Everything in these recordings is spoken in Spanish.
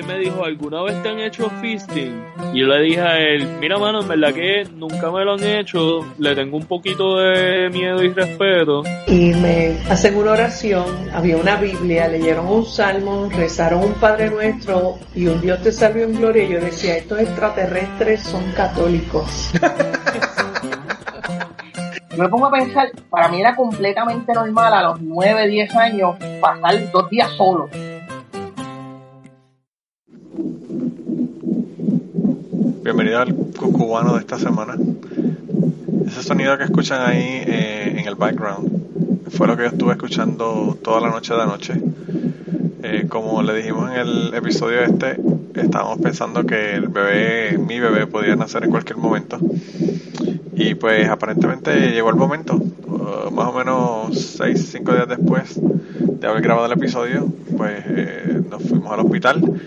él me dijo, ¿alguna vez te han hecho fisting? Y yo le dije a él, mira mano, en verdad que nunca me lo han hecho, le tengo un poquito de miedo y respeto. Y me hacen una oración, había una Biblia, leyeron un salmo, rezaron un Padre Nuestro y un Dios te salve en gloria. Y yo decía, estos extraterrestres son católicos. Yo me pongo a pensar, para mí era completamente normal a los 9, 10 años pasar dos días solo. Bienvenido al cucubano de esta semana. Ese sonido que escuchan ahí eh, en el background fue lo que yo estuve escuchando toda la noche de anoche. Eh, como le dijimos en el episodio este, estábamos pensando que el bebé, mi bebé, podía nacer en cualquier momento. Y pues aparentemente llegó el momento, uh, más o menos 6, 5 días después de haber grabado el episodio, pues eh, nos fuimos al hospital,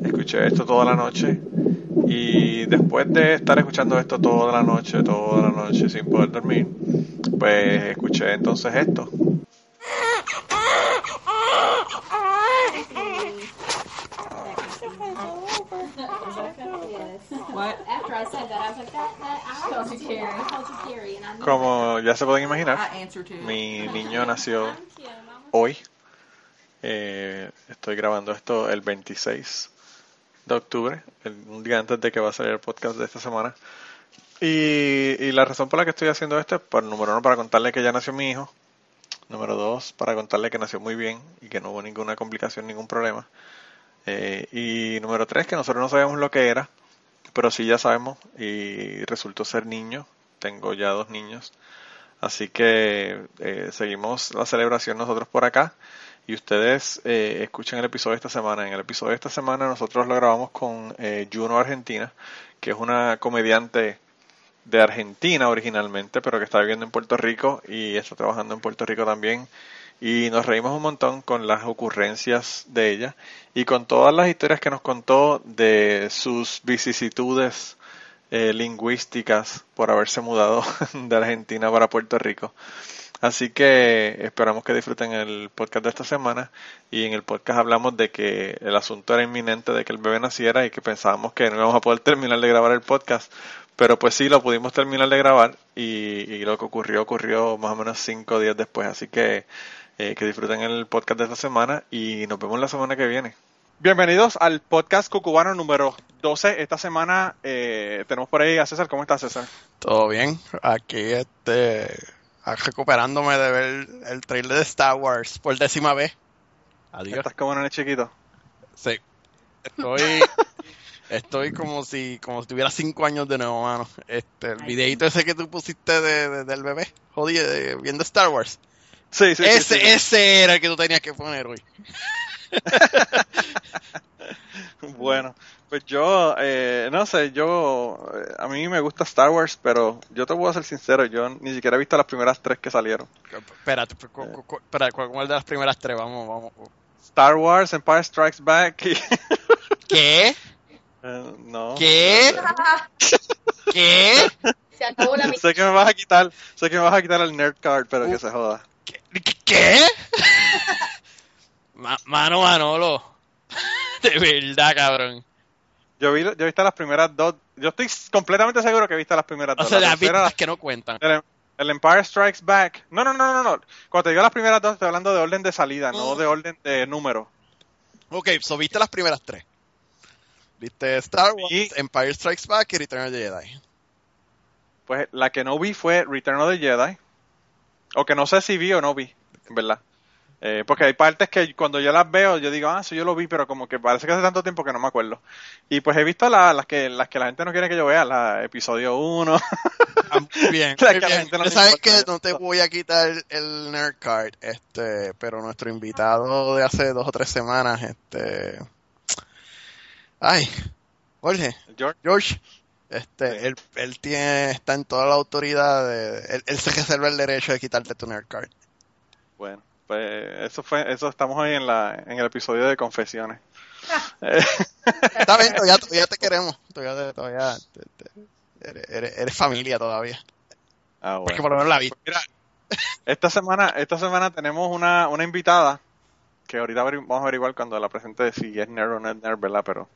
escuché esto toda la noche y después de estar escuchando esto toda la noche, toda la noche sin poder dormir, pues escuché entonces esto. Como ya se pueden imaginar, mi niño nació hoy. Eh, estoy grabando esto el 26 de octubre, un día antes de que va a salir el podcast de esta semana. Y, y la razón por la que estoy haciendo esto es, por número uno, para contarle que ya nació mi hijo. Número dos, para contarle que nació muy bien y que no hubo ninguna complicación, ningún problema. Eh, y número tres, que nosotros no sabíamos lo que era, pero sí ya sabemos y resultó ser niño. Tengo ya dos niños. Así que eh, seguimos la celebración nosotros por acá y ustedes eh, escuchen el episodio de esta semana. En el episodio de esta semana nosotros lo grabamos con eh, Juno Argentina, que es una comediante de Argentina originalmente, pero que está viviendo en Puerto Rico y está trabajando en Puerto Rico también y nos reímos un montón con las ocurrencias de ella y con todas las historias que nos contó de sus vicisitudes eh, lingüísticas por haberse mudado de Argentina para Puerto Rico. Así que esperamos que disfruten el podcast de esta semana y en el podcast hablamos de que el asunto era inminente de que el bebé naciera y que pensábamos que no íbamos a poder terminar de grabar el podcast, pero pues sí lo pudimos terminar de grabar y, y lo que ocurrió ocurrió más o menos cinco días después, así que eh, que disfruten el podcast de esta semana y nos vemos la semana que viene. Bienvenidos al podcast cucubano número 12. Esta semana eh, tenemos por ahí a César. ¿Cómo estás, César? Todo bien. Aquí este recuperándome de ver el trailer de Star Wars por décima vez. Adiós. ¿Estás como en el chiquito? Sí. Estoy estoy como si como si tuviera cinco años de nuevo, mano. Este, el videito ese que tú pusiste de, del bebé, jodido, viendo Star Wars. Sí, sí, ese, sí, ese era el que tú tenías que poner hoy. bueno, pues yo, eh, no sé, yo, eh, a mí me gusta Star Wars, pero yo te voy a ser sincero, yo ni siquiera he visto las primeras tres que salieron. Espérate, espera, ¿cuál de las primeras tres? Vamos, vamos. Star Wars, Empire Strikes Back y... ¿Qué? Eh, no. ¿Qué? ¿Qué? Se acabó la Sé que me vas a quitar, sé que me vas a quitar el nerd card, pero que se joda. ¿Qué? ¿Qué? Mano Manolo. De verdad, cabrón. Yo vi, yo he visto las primeras dos. Yo estoy completamente seguro que he visto las primeras O dos. sea, La las vistas que no cuentan. el, el Empire Strikes Back. No, no, no, no, no. Cuando te digo las primeras dos, estoy hablando de orden de salida, no Mm. de orden de número. Ok, so viste las primeras tres. Viste Star Wars, Sí. Empire Strikes Back y Return of the Jedi. Pues la que no vi fue Return of the Jedi. O que no sé si vi o no vi, en verdad. Eh, porque hay partes que cuando yo las veo, yo digo, ah, eso yo lo vi, pero como que parece que hace tanto tiempo que no me acuerdo. Y pues he visto la- las que las que la gente no quiere que yo vea, la episodio 1. Ah, bien, La que la gente no sabes que no te voy a quitar el nerd card, este, pero nuestro invitado de hace dos o tres semanas, este, ay, Jorge, George, George, este, él, él tiene, está en toda la autoridad de, él, él se reserva el derecho de quitarte tu nerd card. bueno, pues eso fue, eso estamos hoy en la en el episodio de confesiones. Eh, Está bien, todavía, todavía te queremos, todavía, todavía te- te- eres, eres- eres familia todavía, ah, porque por lo menos la vi. Mira, esta semana, esta semana tenemos una, una invitada que ahorita vamos a averiguar cuando la presente si es nerd o no es nerd, ¿verdad? Pero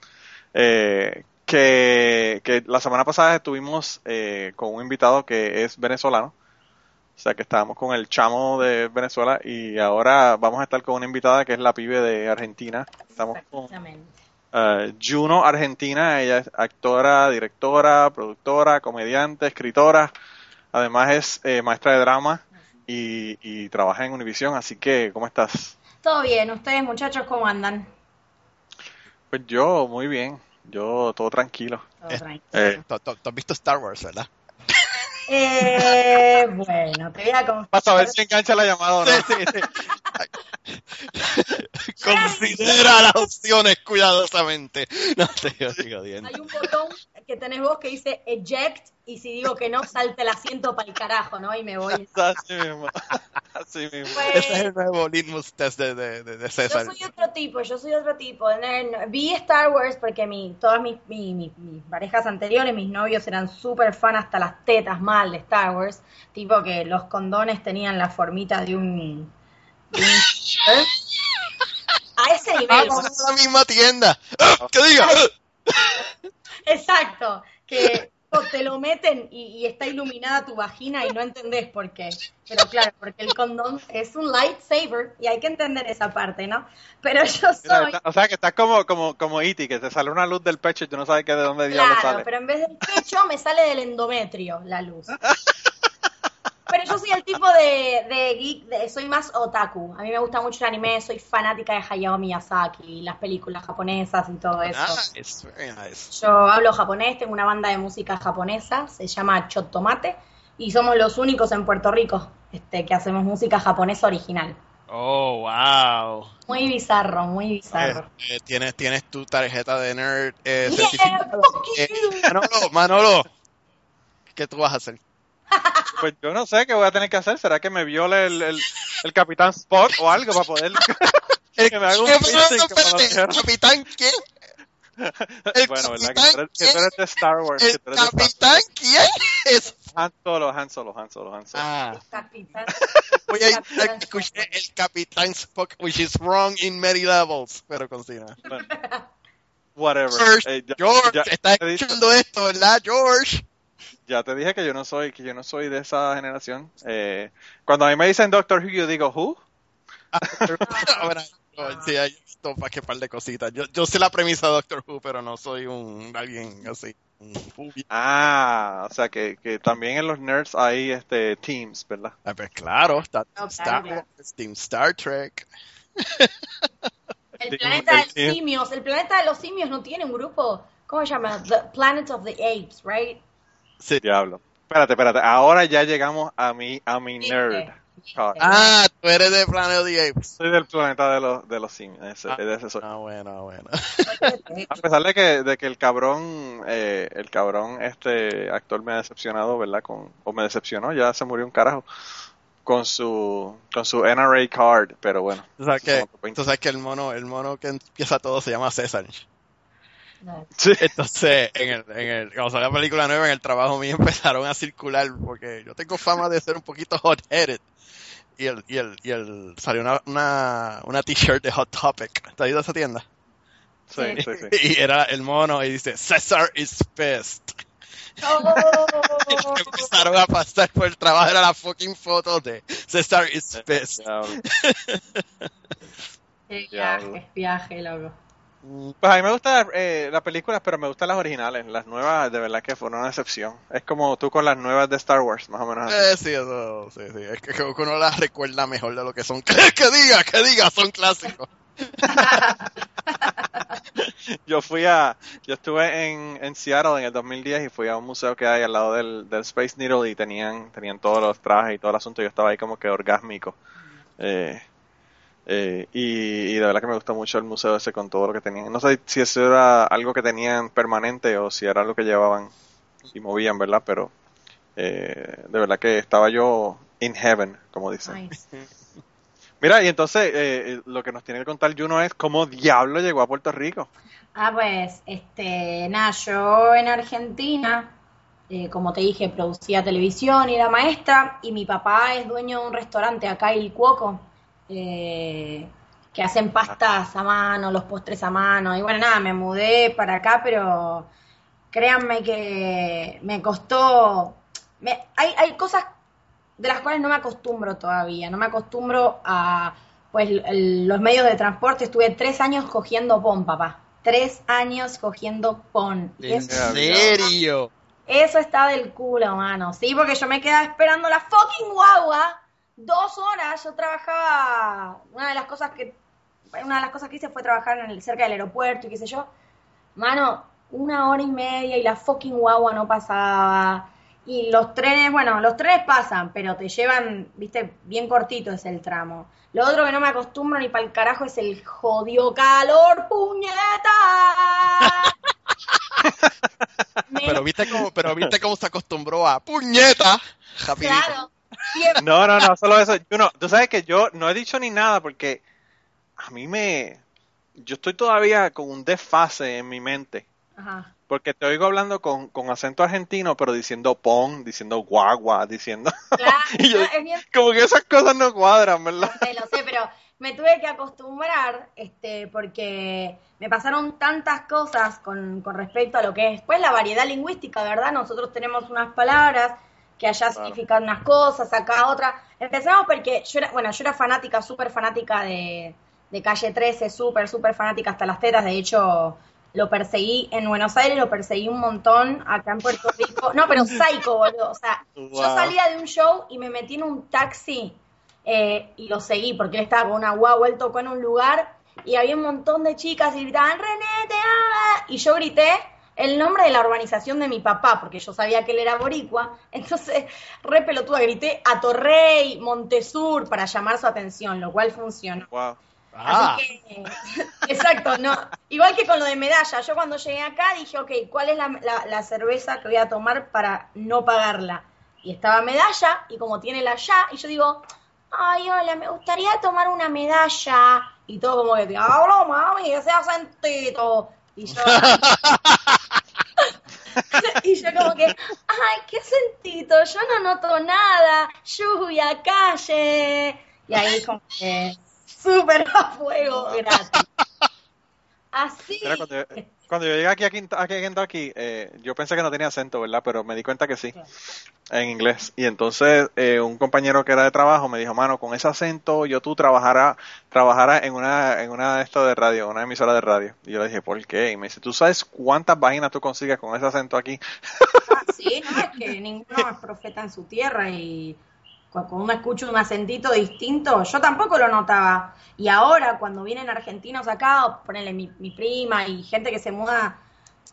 eh, que, que la semana pasada estuvimos eh, con un invitado que es venezolano. O sea que estábamos con el chamo de Venezuela y ahora vamos a estar con una invitada que es la pibe de Argentina. Estamos con uh, Juno Argentina, ella es actora, directora, productora, comediante, escritora. Además es eh, maestra de drama y, y trabaja en Univision. Así que, ¿cómo estás? Todo bien, ¿ustedes muchachos cómo andan? Pues yo, muy bien. Yo, todo tranquilo. Todo tranquilo. Eh, ¿Tú, has visto Star Wars, verdad? Eh, bueno, te voy a confesar. Vas a ver si engancha la llamada o no. Sí, sí, sí. Considera las opciones cuidadosamente. No te sigo. Hay un botón que tenés vos que dice eject y si digo que no, salte el asiento para el carajo, ¿no? Y me voy. Así mismo. Así mismo. Pues, Ese es el nuevo litmus test de, de, de, César. Yo soy otro tipo, yo soy otro tipo. Vi Star Wars porque mi, todas mis, mi, mi, mis parejas anteriores, mis novios eran súper fan hasta las tetas mal de Star Wars. Tipo que los condones tenían la formita de un... de un- a ese nivel. Vamos a la misma tienda. ¡Ah! ¡Que diga! Exacto, que te lo meten y, y está iluminada tu vagina y no entendés por qué. Pero claro, porque el condón es un lightsaber y hay que entender esa parte, ¿no? Pero yo Mira, soy... está- o sea que estás como, como, como E.T., que te sale una luz del pecho y tú no sabes qué de dónde diablo Claro, sale. pero en vez del pecho me sale del endometrio la luz. Pero yo soy el tipo de, de geek, de- soy más otaku. A mí me gusta mucho el anime, soy fanática de Hayao Miyazaki, las películas japonesas y todo eso. Nice, very nice. Yo hablo japonés, tengo una banda de música japonesa, se llama Chot Tomate, y somos los únicos en Puerto Rico este, que hacemos música japonesa original. Oh, wow. Muy bizarro, muy bizarro. Eh, eh, ¿tienes, tienes tu tarjeta de nerd eh, Yeah, Eh. Manolo, Manolo, ¿qué tú vas a hacer? Pues yo no sé qué voy a tener que hacer. ¿Será que me viole el, el, el Capitán Spock o algo para poder que me haga un. ¿Capitán quién? el Bueno, ¿verdad? Que capitán tú, eres, que tú eres de Star Wars. ¿El que tú eres de capitán quién? Es... Han Solo, Han Solo, Han Solo, Han Solo. Ah, Capitán. Capitán a escuchar el capitán Spock, which is wrong in many levels. Pero continúa. Bueno, whatever. George, Eh, ya, George, ya- dicho- escuchando esto, ¿verdad, George? Ya te dije que yo no soy, que yo no soy de esa generación. Eh, cuando a mí me dicen Doctor Who, yo digo Who. Ahora, yo- sí, hay que par de cositas. Yo, yo sé la premisa de Doctor Who, pero no soy un alguien así. Ah, o sea que, que también en los nerds hay este teams, ¿verdad? Ah, pues claro, está No, Star claro. Wars, Team Star Trek. El planeta de el- los simios. El planeta de los simios no tiene un grupo. ¿Cómo se llama? The Planet of the Apes, right? Sí. Diablo. Espérate, espérate. Ahora ya llegamos a mi, a mi nerd. viste. Ah, Ah, tú eres de Planet of the Apes. Soy del planeta de los, de los simios. Ese, de ese soy. Ah, bueno, bueno. A pesar de que, de que el cabrón, eh, el cabrón, este actor me ha decepcionado, ¿verdad? Con, o me decepcionó, ya se murió un carajo. Con su, con su NRA card, pero bueno. Tú sabes que, tú sabes que el mono, el mono que empieza todo se llama César. No. Sí. Entonces, en el, en el, cuando salió la película nueva, en el trabajo mío empezaron a circular, porque yo tengo fama de ser un poquito hot-headed. Y el, y el, y el, salió una, una, una t-shirt de Hot Topic. ¿Te has ido a esa tienda? Sí, sí, sí. Y era el mono y dice, César is pissed. Oh. Empezaron a pasar por el trabajo, era la fucking foto de César is pissed. Qué viaje, viaje, loco. Pues a mí me gustan eh, las películas, pero me gustan las originales. Las nuevas, de verdad que fueron una excepción. Es como tú con las nuevas de Star Wars, más o menos así. Eh, sí, eso, sí, sí. Es que, que uno las recuerda mejor de lo que son. Que, que diga, que diga, son clásicos. Yo fui a, yo estuve en, en Seattle en el 2010 y fui a un museo que hay al lado del, del Space Needle y tenían, tenían todos los trajes y todo el asunto. Yo estaba ahí como que orgásmico. Eh, eh, y, y de verdad que me gustó mucho el museo ese con todo lo que tenían. No sé si eso era algo que tenían permanente o si era algo que llevaban y movían, ¿verdad? Pero eh, de verdad que estaba yo in heaven, como dicen. Nice. Mira, y entonces eh, eh, lo que nos tiene que contar Juno es cómo diablo llegó a Puerto Rico. Ah, pues, este, nada, yo en Argentina, eh, como te dije, producía televisión y era maestra, y mi papá es dueño de un restaurante acá, El Cuoco, eh, que hacen pastas a mano, los postres a mano. Y bueno, nada, me mudé para acá, pero créanme que me costó... Me, hay, hay cosas de las cuales no me acostumbro todavía, no me acostumbro a pues los medios de transporte. Estuve tres años cogiendo pon, papá. Tres años cogiendo pon. ¿En serio? Eso está del culo, mano. Sí, porque yo me quedaba esperando la fucking guagua dos horas. Yo trabajaba, una de las cosas que, una de las cosas que hice fue trabajar en el, cerca del aeropuerto y qué sé yo. Mano, una hora y media y la fucking guagua no pasaba. Y los trenes, bueno, los trenes pasan, pero te llevan, viste, bien cortito es el tramo. Lo otro que no me acostumbro ni para el carajo es el jodido calor, puñeta. pero viste cómo, pero viste cómo se acostumbró a puñeta. Claro. No, no, no, solo eso. Yo tú sabes que yo no he dicho ni nada porque a mí me, yo estoy todavía con un desfase en mi mente. Ajá. Porque te oigo hablando con, con acento argentino, pero diciendo pon, diciendo guagua, diciendo. Claro, Como que esas cosas no cuadran, ¿verdad? Lo sé, lo sé, pero me tuve que acostumbrar, este, porque me pasaron tantas cosas con, con respecto a lo que es después la variedad lingüística, ¿verdad? Nosotros tenemos unas palabras que allá significan unas cosas, acá otras. Empezamos porque yo era, bueno, yo era fanática, súper fanática de, de Calle 13, súper, súper fanática hasta las tetas. De hecho, lo perseguí en Buenos Aires, lo perseguí un montón acá en Puerto Rico. No, pero psycho, boludo. O sea, yo salía de un show y me metí en un taxi eh, y lo seguí porque él estaba con una guagua, él tocó en un lugar y había un montón de chicas y gritaban, René, te ama. Y yo grité el nombre de la urbanización de mi papá, porque yo sabía que él era boricua. Entonces, re pelotuda, grité a Torrey, Montesur, para llamar su atención, lo cual funcionó. Ah. exacto, no. Igual que con lo de medalla, yo cuando llegué acá dije, ok, ¿cuál es la, cerveza que voy a tomar para no pagarla? Y estaba medalla, y como tiene la ya, y yo digo, ay, hola, me gustaría tomar una medalla. Y todo como que, hablo, mami, ese acentito. Y yo, y yo como que, ay, qué sentito, yo no noto nada, lluvia, calle. Y ahí como que súper a fuego gratis. Así. cuando, yo, llegué aquí a Kentucky, eh, yo pensé que no tenía acento, ¿verdad? Pero me di cuenta que sí, en inglés. Y entonces eh, un compañero que era de trabajo me dijo, mano, con ese acento yo tú trabajarás trabajara en una en una de estas de radio, una emisora de radio. Y yo le dije, ¿por qué? Y me dice, ¿tú sabes cuántas páginas tú consigues con ese acento aquí? Ah, sí, no, es que ninguno es profeta en su tierra y cuando uno escucha un acentito distinto, yo tampoco lo notaba. Y ahora, cuando vienen argentinos acá, ponele mi, mi prima y gente que se muda,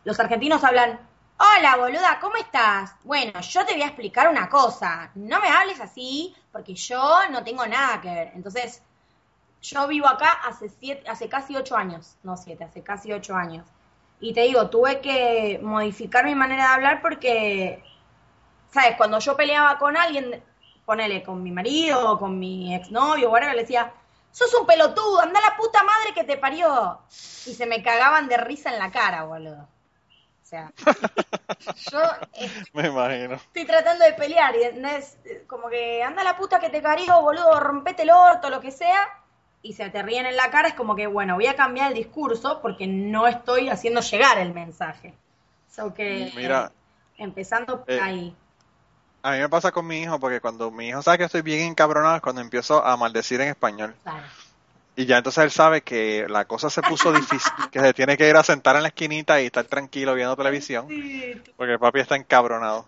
los argentinos hablan, hola boluda, ¿cómo estás? Bueno, yo te voy a explicar una cosa, no me hables así porque yo no tengo nada que ver. Entonces, yo vivo acá hace, siete, hace casi ocho años, no siete, hace casi ocho años. Y te digo, tuve que modificar mi manera de hablar porque, ¿sabes? Cuando yo peleaba con alguien, ponele con mi marido o con mi exnovio o algo, le decía, sos un pelotudo, anda la puta madre que te parió. Y se me cagaban de risa en la cara, boludo. O sea, yo me imagino. Estoy tratando de pelear y es como que anda la puta que te parió, boludo, rompete el orto, lo que sea, y se te ríen en la cara, es como que, bueno, voy a cambiar el discurso porque no estoy haciendo llegar el mensaje. So que, Mira, empezando por eh, ahí. A mí me pasa con mi hijo porque cuando mi hijo sabe que estoy bien encabronado es cuando empiezo a maldecir en español. Y ya entonces él sabe que la cosa se puso difícil, que se tiene que ir a sentar en la esquinita y estar tranquilo viendo televisión, porque el papi está encabronado.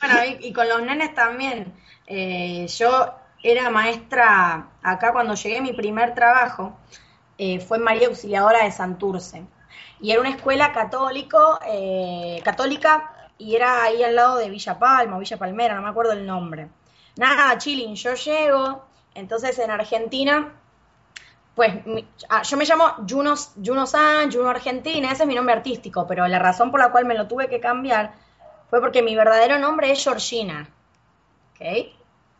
bueno, y, con los nenes también. Eh, yo era maestra acá cuando llegué a mi primer trabajo, eh, fue María Auxiliadora de Santurce. Y era una escuela católico, eh, católica y era ahí al lado de Villa Palma o Villa Palmera, no me acuerdo el nombre. Nada, chilling, yo llego, entonces en Argentina, pues ah, yo me llamo Juno, Juno San, Juno Argentina, ese es mi nombre artístico, pero la razón por la cual me lo tuve que cambiar fue porque mi verdadero nombre es Georgina. ¿Ok?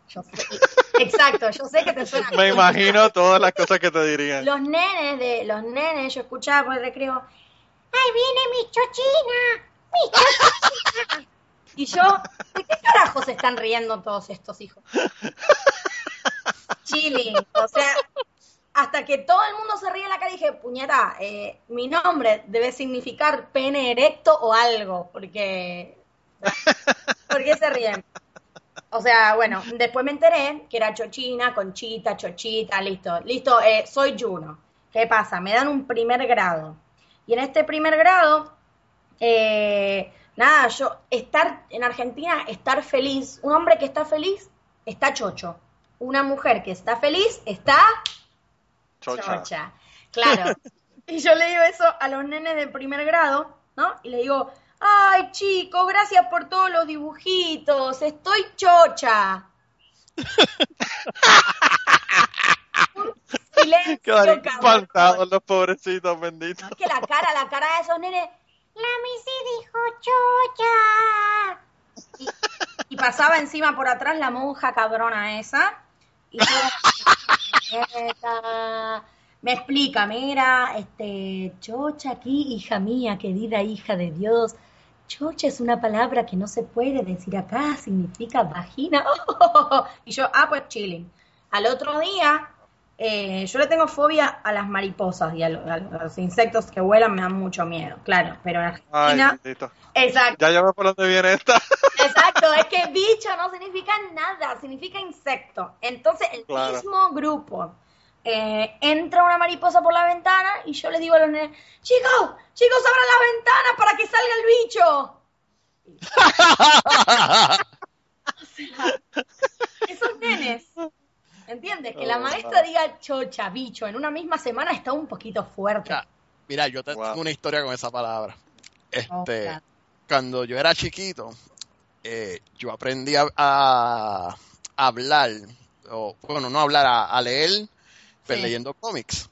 exacto, yo sé que te suena. Me imagino todas las cosas que te dirían. Los nenes de los nenes, yo escuchaba por el recreo, ¡ay, viene mi chochina! Y yo, ¿de qué carajos están riendo todos estos hijos? Chile, o sea, hasta que todo el mundo se ríe en la cara dije, puñeta, eh, mi nombre debe significar pene erecto o algo, porque... ¿Por qué se ríen? O sea, bueno, después me enteré que era Chochina, Conchita, Chochita, listo, listo, eh, soy Juno. ¿Qué pasa? Me dan un primer grado. Y en este primer grado, eh, nada, yo, estar en Argentina, estar feliz, un hombre que está feliz, está chocho. Una mujer que está feliz, está chocha. Claro. y yo le digo eso a los nenes de primer grado, ¿no? Y le digo, ay chico, gracias por todos los dibujitos, estoy chocha. Silencio, espantados los pobrecitos benditos. Es que la cara, la cara de esos nenes, la Missy dijo chocha. Y, pasaba encima por atrás la monja cabrona esa. Y yo, me explica, mira, este, chocha aquí, hija mía, querida hija de Dios. Chocha es una palabra que no se puede decir acá, significa vagina. Y yo, ah, pues chilling. Al otro día, eh, yo le tengo fobia a las mariposas y a, los insectos que vuelan me dan mucho miedo, claro, pero en Argentina... exacto. Ya ya por dónde viene esta. Exacto, es que bicho no significa nada, significa insecto. Entonces el mismo grupo eh, entra una mariposa por la ventana y yo les digo a los nenes, chicos, chicos, abran la ventana para que salga el bicho. esos nenes ¿Entiendes? Que la oh, maestra diga chocha, bicho, en una misma semana está un poquito fuerte. mira, yo tengo una historia con esa palabra. Este, oh, cuando yo era chiquito, eh, yo aprendí a, hablar, o bueno, no hablar, a, leer, pero leyendo cómics.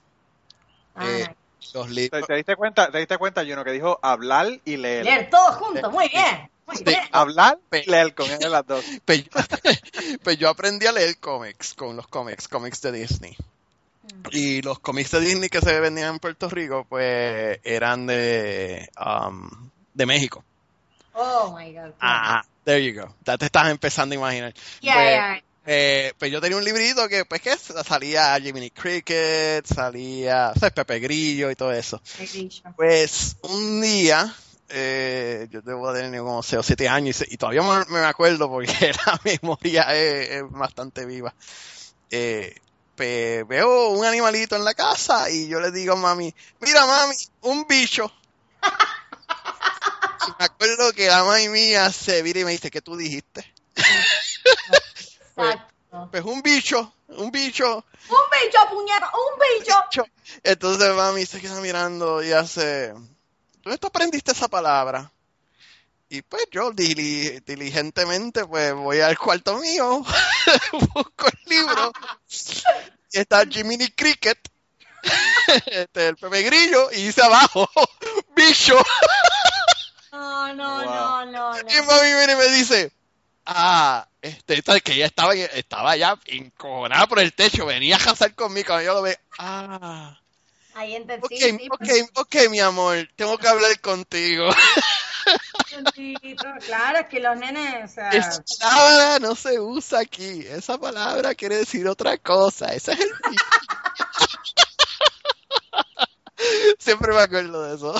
Ah, eh, los libros. ¿Te, diste cuenta, te diste cuenta, Juno, que dijo hablar y leer? Leer todos juntos, muy bien hablar y leer con él las dos. Pues, pues, yo aprendí a leer cómics con los cómics, cómics de Disney. Mm. Y los cómics de Disney que se vendían en Puerto Rico, pues eran de, um, de México. Oh my God. Ah, there you go. Ya te estás empezando a imaginar. pues, Eh, pues yo tenía un librito que, pues, que salía Jiminy Cricket, salía, o sea, Pepe Grillo y todo eso. Pues un día eh, yo debo tener como 6 o 7 años y, todavía me, acuerdo porque la memoria es, bastante viva. Eh, veo un animalito en la casa y yo le digo a mami, mira mami, un bicho. y me acuerdo que la mami mía se vira y me dice, ¿qué tú dijiste? pues, pues, un bicho, un bicho. Un bicho, puñeta, un bicho. Entonces mami se queda mirando y hace ¿dónde tú aprendiste esa palabra? Y pues yo diligentemente pues voy al cuarto mío, busco el libro, y está Jiminy Cricket, este, el Pepe Grillo, y dice abajo, bicho. No, no, no, no, Y mami viene y me dice, ah, este, que ella estaba, estaba ya encojonada por el techo, venía a casar conmigo, yo lo ve, ah. Ahí entendí. Ok, sí, ok, ok, mi amor, tengo que hablar contigo. claro, es que los nenes, o sea... Esa palabra no se usa aquí. Esa palabra quiere decir otra cosa. Ese es el... Siempre me acuerdo de eso.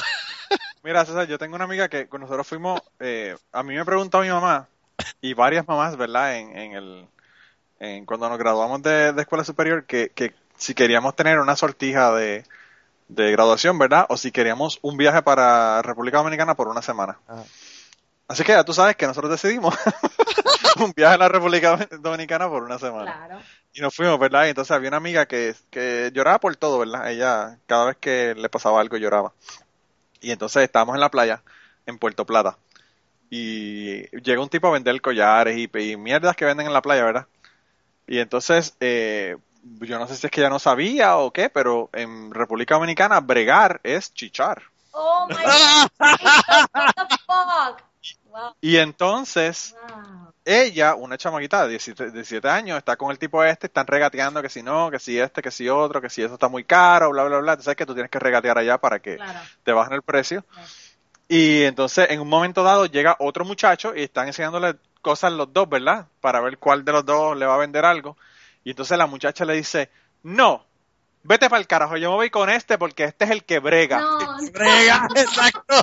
Mira, César, yo tengo una amiga que con nosotros fuimos... Eh, a mí me preguntó mi mamá, y varias mamás, ¿verdad? En, en el... En, cuando nos graduamos de, de escuela superior, que, que si queríamos tener una sortija de de graduación, ¿verdad? O si queríamos un viaje para República Dominicana por una semana. Así que ya tú sabes que nosotros decidimos un viaje a la República Dominicana por una semana. Claro. Y nos fuimos, ¿verdad? Y entonces había una amiga que, que lloraba por todo, ¿verdad? Ella, cada vez que le pasaba algo, lloraba. Y entonces estábamos en la playa, en Puerto Plata. Y llega un tipo a vender collares y, y mierdas que venden en la playa, ¿verdad? Y entonces, eh, yo no sé si es que ya no sabía o qué, pero en República Dominicana bregar es chichar. Oh my God. Y entonces, ella, una chamaquita de 17, años, está con el tipo este, están regateando que si no, que si este, que si otro, que si eso está muy caro, bla, bla, bla. Tú sabes que tú tienes que regatear allá para que te bajen el precio. Y entonces, en un momento dado, llega otro muchacho y están enseñándole cosas los dos, ¿verdad? Para ver cuál de los dos le va a vender algo. Y entonces la muchacha le dice, no, vete para el carajo, yo me voy con este porque este es el que brega. No, Brega, exacto.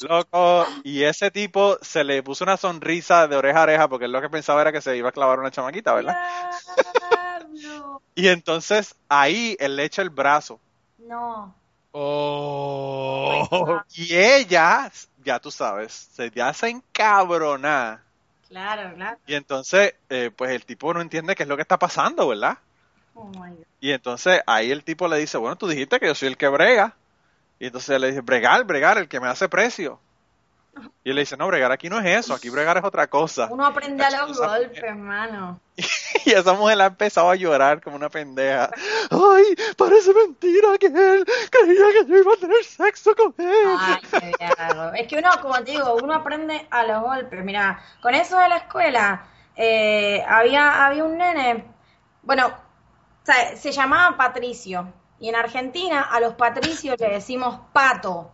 Loco, y ese tipo se le puso una sonrisa de oreja a oreja porque él lo que pensaba era que se iba a clavar una chamaquita, ¿verdad? diablo. Y entonces ahí él le echa el brazo. No. Oh. Y ella, ya tú sabes, se ya se encabrona. Claro, claro. Y entonces, eh, pues el tipo no entiende qué es lo que está pasando, ¿verdad? Oh my God. Y entonces ahí el tipo le dice, bueno, tú dijiste que yo soy el que brega. Y entonces le dice, bregar, bregar, el que me hace precio. Y él le dice, no, bregar aquí no es eso, aquí bregar es otra cosa. Uno aprende a los golpes, hermano. Y esa mujer ha empezado a llorar como una pendeja. Ay, parece mentira que él creía que yo iba a tener sexo con él. Ay, qué diablo. Es que uno, como te digo, uno aprende a los golpes. Mira, con eso de la escuela, eh, había, había un nene, bueno, o sea, se llamaba Patricio. Y en Argentina a los patricios le decimos pato.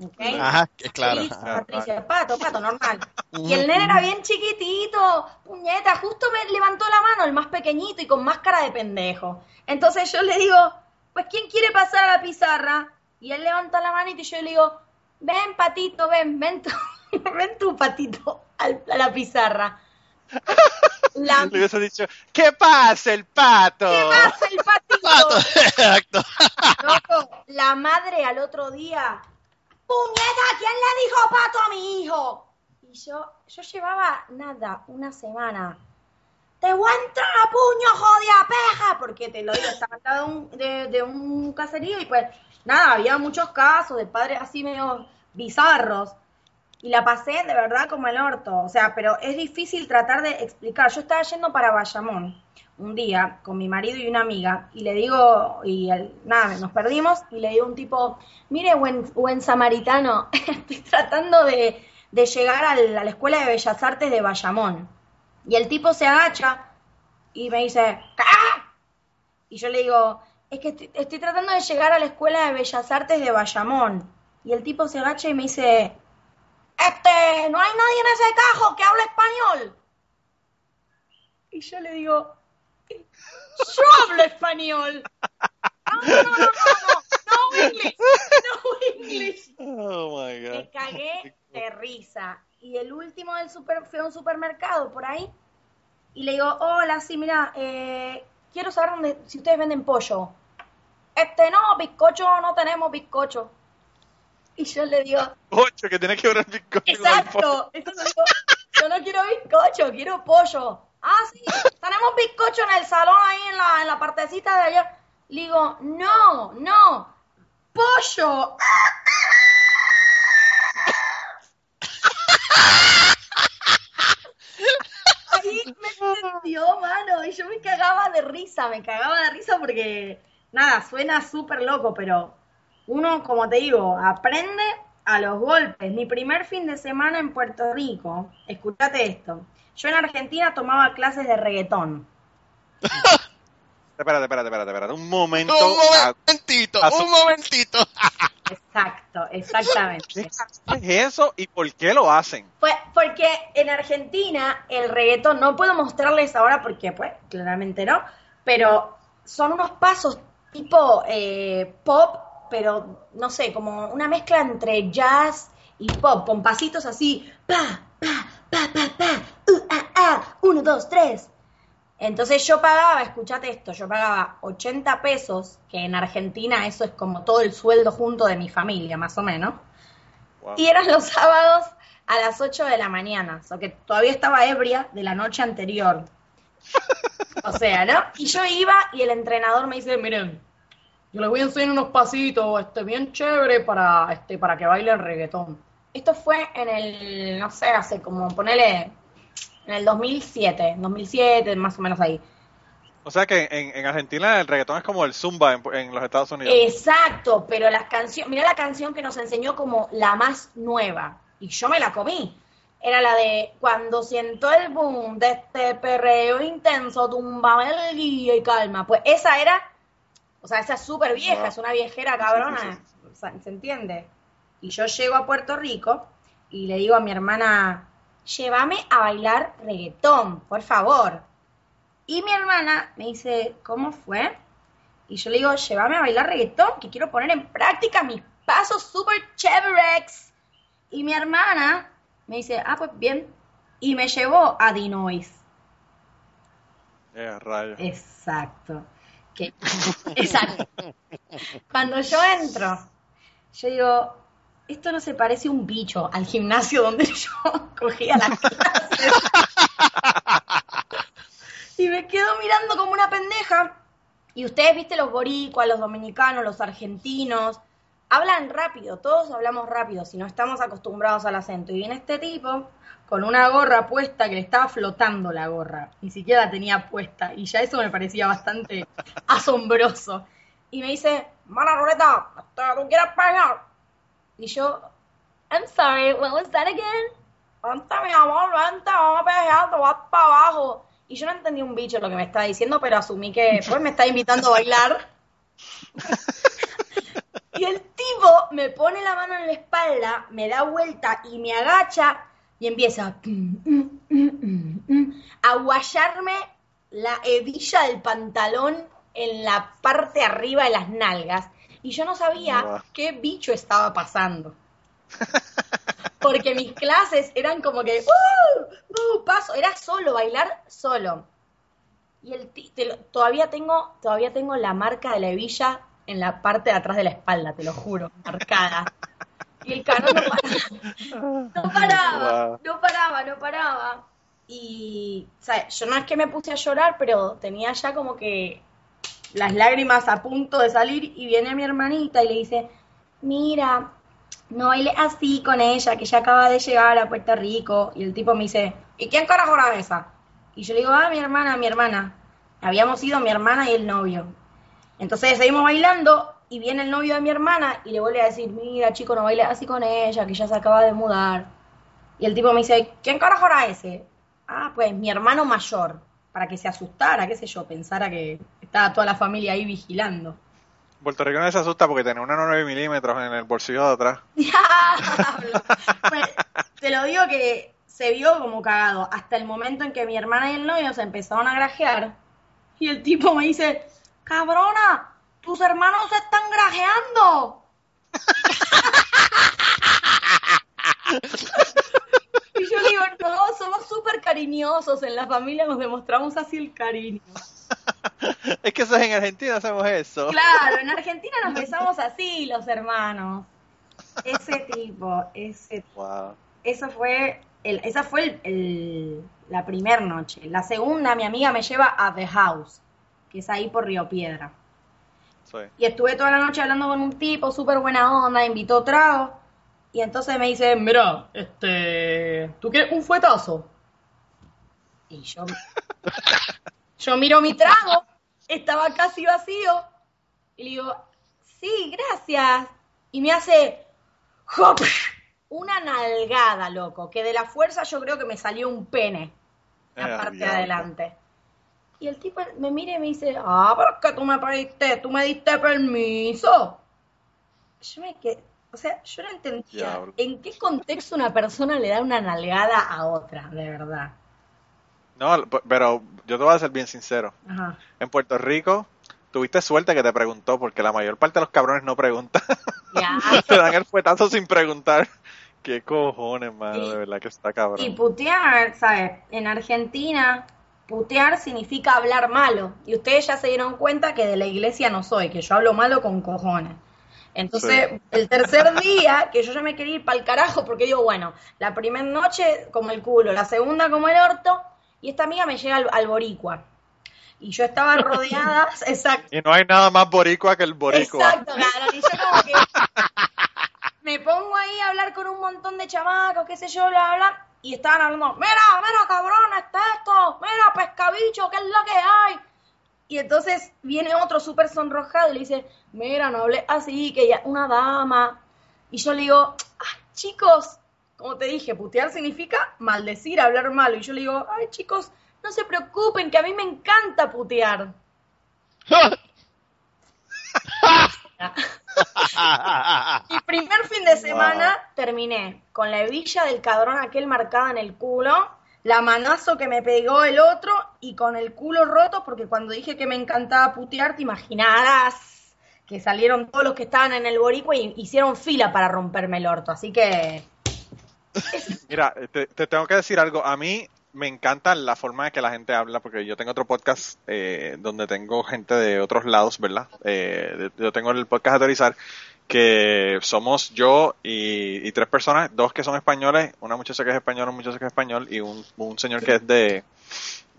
¿Ok? Ajá, que claro. Patricio, ajá. Patricio, pato, pato, normal. Y el nene era bien chiquitito, puñeta, justo me levantó la mano, el más pequeñito y con más cara de pendejo. Entonces yo le digo, pues ¿quién quiere pasar a la pizarra? Y él levanta la manita y yo le digo, ven patito, ven, ven tú, ven tú patito al- a la pizarra. La, Le hubiese dicho, ¿qué pasa el pato? ¿Qué pasa el patito? Pato, exacto. Loco, la madre al otro día, puñeta, ¿quién le dijo pato a mi hijo? Y yo, yo llevaba nada, una semana. Te voy a entrar a puño, jodida peja, porque te lo digo, estaba al un, de un caserío y pues nada, había muchos casos de padres así medio bizarros. Y la pasé de verdad como el orto. O sea, pero es difícil tratar de explicar. Yo estaba yendo para Bayamón un día con mi marido y una amiga y le digo, y el- nada, nos perdimos y le digo a un tipo, mire, buen, samaritano, estoy tratando de, de llegar a la Escuela de Bellas Artes de Bayamón. Y el tipo se agacha y me dice, ¿qué? Y yo le digo, es que estoy, estoy tratando de llegar a la Escuela de Bellas Artes de Bayamón. Y el tipo se agacha y me dice, este, no hay nadie en ese cajo que hable español. Y yo le digo, yo hablo español. No, no, no, no, no, no, no English, no English. Oh my Me god. cagué de risa. Y el último del super, fue a un supermercado por ahí. Y le digo, hola, sí, mira, eh, quiero saber dónde, si ustedes venden pollo. Este, no, bizcocho, no tenemos bizcocho. Y yo le digo, Ocho, que tiene que el bizcocho con el pollo. Exacto. Entonces digo, yo no quiero bizcocho, quiero pollo. Ah, sí, tenemos bizcocho en el salón ahí en la, en la partecita de allá. Le digo, no, no, pollo. Ahí me entendió, mano, y yo me cagaba de risa, me cagaba de risa porque, nada, suena súper loco, pero uno, como te digo, aprende a los golpes. Mi primer fin de semana en Puerto Rico, escúchate esto, yo en Argentina tomaba clases de reggaetón. Espérate, espérate, espérate, espérate. Un momento. Un Ah, momentito, a su- un momentito. Exacto, exactamente. ¿Qué es eso y por qué lo hacen? Pues porque en Argentina el reggaetón, no puedo mostrarles ahora porque pues claramente no, pero son unos pasos tipo eh, pop, pero no sé, como una mezcla entre jazz y pop, con pasitos así, pa, pa, pa, pa, pa, uh, ah, ah, uno, dos, tres. Entonces yo pagaba, escuchate esto, yo pagaba 80 pesos, que en Argentina eso es como todo el sueldo junto de mi familia, más o menos. Wow. Y eran los sábados a las 8 de la mañana, o sea que todavía estaba ebria de la noche anterior. O sea, ¿no? Y yo iba y el entrenador me dice, miren, yo les voy a enseñar unos pasitos, este, bien chévere para, este, para que bailen reggaetón. Esto fue en el, no sé, hace como, ponele, en el 2007, 2007, más o menos ahí. O sea que en, en Argentina el reggaetón es como el zumba en, en los Estados Unidos. Exacto, pero la canción, mira la canción que nos enseñó como la más nueva, y yo me la comí. Era la de cuando siento el boom de este perreo intenso, tumba el guía y calma. Pues esa era, o sea, esa es súper vieja, es una viejera cabrona, o sea, ¿se entiende? Y yo llego a Puerto Rico y le digo a mi hermana, llévame a bailar reggaetón, por favor. Y mi hermana me dice, ¿cómo fue? Y yo le digo, llévame a bailar reggaetón, que quiero poner en práctica mis pasos super chéverex. Y mi hermana me dice, ah, pues bien. Y me llevó a Dinois. Eh, rayo. Exacto. Que, exacto. Cuando yo entro, yo digo, esto no se parece un bicho al gimnasio donde yo cogía las clases. y me quedo mirando como una pendeja. Y ustedes, viste, los boricuas, los dominicanos, los argentinos, hablan rápido, todos hablamos rápido, si no estamos acostumbrados al acento. Y viene este tipo con una gorra puesta que le estaba flotando la gorra, ni siquiera la tenía puesta, y ya eso me parecía bastante asombroso. Y me dice, mana ruleta, ¿tú quieres pegar? Y yo, I'm sorry, what was that again? Vente, mi amor, vente, vamos a pegar, te vas para abajo. Y yo no entendí un bicho lo que me estaba diciendo, pero asumí que pues me está invitando a bailar. y el tipo me pone la mano en la espalda, me da vuelta y me agacha y empieza a guayarme la hebilla del pantalón en la parte arriba de las nalgas. Y yo no sabía qué bicho estaba pasando. Porque mis clases eran como que, ¡uh! ¡uh! Paso, era solo, bailar solo. Y el todavía tengo, todavía tengo la marca de la hebilla en la parte de atrás de la espalda, te lo juro, marcada. Y el cano no paraba. No paraba, no paraba, no paraba. Y, o sea, yo no es que me puse a llorar, pero tenía ya como que las lágrimas a punto de salir y viene mi hermanita y le dice, mira, no baile así con ella, que ella acaba de llegar a Puerto Rico. Y el tipo me dice, ¿y quién carajo era esa? Y yo le digo, ah, mi hermana, mi hermana. Habíamos ido mi hermana y el novio. Entonces seguimos bailando y viene el novio de mi hermana y le vuelve a decir, mira chico, no baile así con ella, que ya se acaba de mudar. Y el tipo me dice, ¿quién carajo era ese? Ah, pues mi hermano mayor, para que se asustara, qué sé yo, pensara que estaba toda la familia ahí vigilando. Puerto Rico no se asusta porque tiene una 9 milímetros en el bolsillo de atrás. pues, te lo digo que se vio como cagado hasta el momento en que mi hermana y el novio se empezaron a grajear y el tipo me dice, cabrona, tus hermanos se están grajeando. y yo digo, no, somos súper cariñosos, en la familia nos demostramos así el cariño. es que eso es en Argentina hacemos eso. Claro, en Argentina nos besamos así los hermanos. Ese tipo, ese wow. Eso fue el, esa fue el, la primera noche. La segunda, mi amiga me lleva a The House, que es ahí por Río Piedra. Y estuve toda la noche hablando con un tipo, súper buena onda, invitó trago. Y entonces me dice, mira, este, ¿tú quieres un fuetazo? Y yo, yo miro mi trago, estaba casi vacío. Y le digo, sí, gracias. Y me hace, ¡hop! una nalgada, loco, que de la fuerza yo creo que me salió un pene la parte de adelante. Y el tipo me mira y me dice, ah, pero que tú me pediste, tú me diste permiso. Yo me quedé, o sea, yo no entendía en qué contexto una persona le da una nalgada a otra, de verdad. No, pero yo te voy a ser bien sincero. En Puerto Rico, tuviste suerte que te preguntó, porque la mayor parte de los cabrones no preguntan. te dan el fuetazo sin preguntar. Qué cojones, mano, de verdad que está cabrón. Y putear, ¿sabes? En Argentina, putear significa hablar malo. Y ustedes ya se dieron cuenta que de la iglesia no soy, que yo hablo malo con cojones. Entonces, el tercer día, que yo ya me quería ir para el carajo, porque digo, bueno, la primera noche como el culo, la segunda como el orto, y esta amiga me llega al, boricua. Y yo estaba rodeada, exacto. Y no hay nada más boricua que el boricua. Exacto, claro. Y yo como que me pongo ahí a hablar con un montón de chamacos, qué sé yo, bla, bla, y estaban hablando, mira, mira, cabrón, está esto, mira, pescabicho, ¿qué es lo que hay? Y entonces viene otro súper sonrojado y le dice, mira, no hables así, que ya una dama. Y yo le digo, ay, chicos, como te dije, putear significa maldecir, hablar malo. Y yo le digo, ay, chicos, no se preocupen, que a mí me encanta putear. y primer fin de semana terminé con la hebilla del cadrón aquel marcada en el culo, la manazo que me pegó el otro y con el culo roto, porque cuando dije que me encantaba putear, te imaginarás que salieron todos los que estaban en el boricua y hicieron fila para romperme el orto. Así que. Mira, te, tengo que decir algo. A mí me encanta la forma de que la gente habla, porque yo tengo otro podcast eh, donde tengo gente de otros lados, ¿verdad? Eh, yo tengo el podcast Autorizar que somos yo y, tres personas, dos que son españoles, una muchacha que es española, un muchacho que es español y un, señor que es de,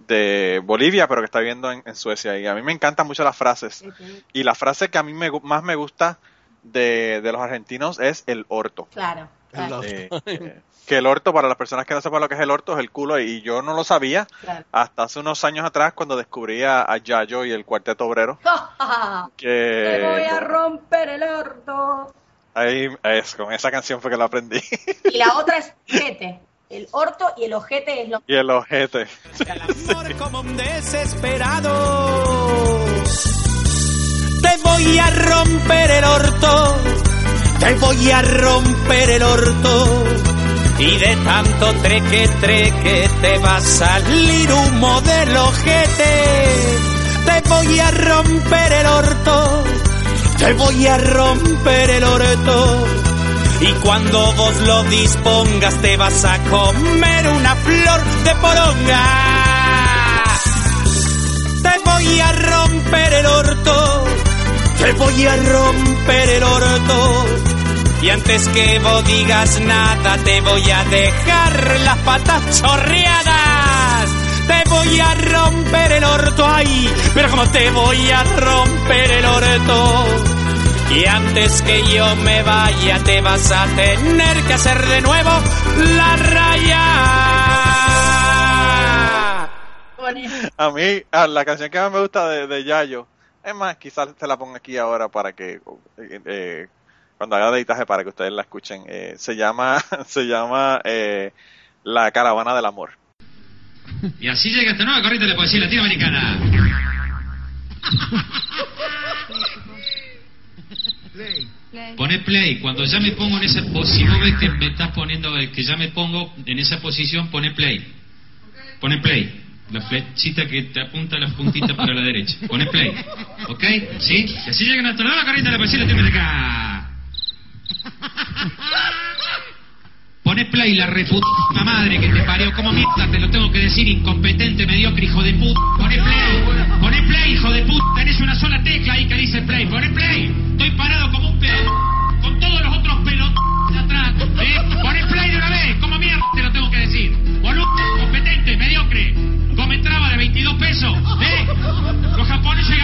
de Bolivia, pero que está viviendo en, Suecia. Y a mí me encantan mucho las frases. Y la frase que a mí me, más me gusta de, de los argentinos es el orto. Claro. Eh, eh, que el orto, para las personas que no sepan lo que es el orto, es el culo, y yo no lo sabía hasta hace unos años atrás cuando descubrí a, Yayo y el Cuarteto Obrero. que Te voy a romper el orto. Ahí, es, con esa canción fue que lo aprendí. y la otra es ojete. El orto y el ojete es lo Y el ojete. El amor como un desesperado. Te voy a romper el orto te voy a romper el orto y de tanto treque treque te va a salir humo del ojete. Te voy a romper el orto, te voy a romper el orto. Y cuando vos lo dispongas te vas a comer una flor de poronga. Te voy a romper el orto, te voy a romper el orto y antes que vos digas nada, te voy a dejar las patas chorreadas. Te voy a romper el orto ahí, pero como te voy a romper el orto. Y antes que yo me vaya, te vas a tener que hacer de nuevo la raya. A mí, a la canción que más me gusta de, Yayo, es más, quizás te la pongo aquí ahora para que eh, eh cuando haga editaje para que ustedes la escuchen. Eh, se llama, se llama eh, La Caravana del Amor. Y así llega esta nueva corriente de poesía latinoamericana. Pone play. Cuando ya me pongo en esa posición, si ves que me estás poniendo, que ya me pongo en esa posición, pone play. Pone play. La flechita que te apunta las puntitas para la derecha. Pone play. ¿Ok? ¿Sí? Y así llega esta nueva corriente de poesía latinoamericana. Pone play la reputa madre que te parió. Como mierda te lo tengo que decir, incompetente, mediocre, hijo de puta. Pone play. Pone play, hijo de puta. Tenés una sola tecla ahí que dice play. Pone play. Estoy parado como un pedo. Con todos los otros pelos de atrás. ¿eh? Pone play de una vez. Como mierda te lo tengo que decir. Boludo, competente, mediocre. Come traba de 22 pesos. ¿eh? Los japoneses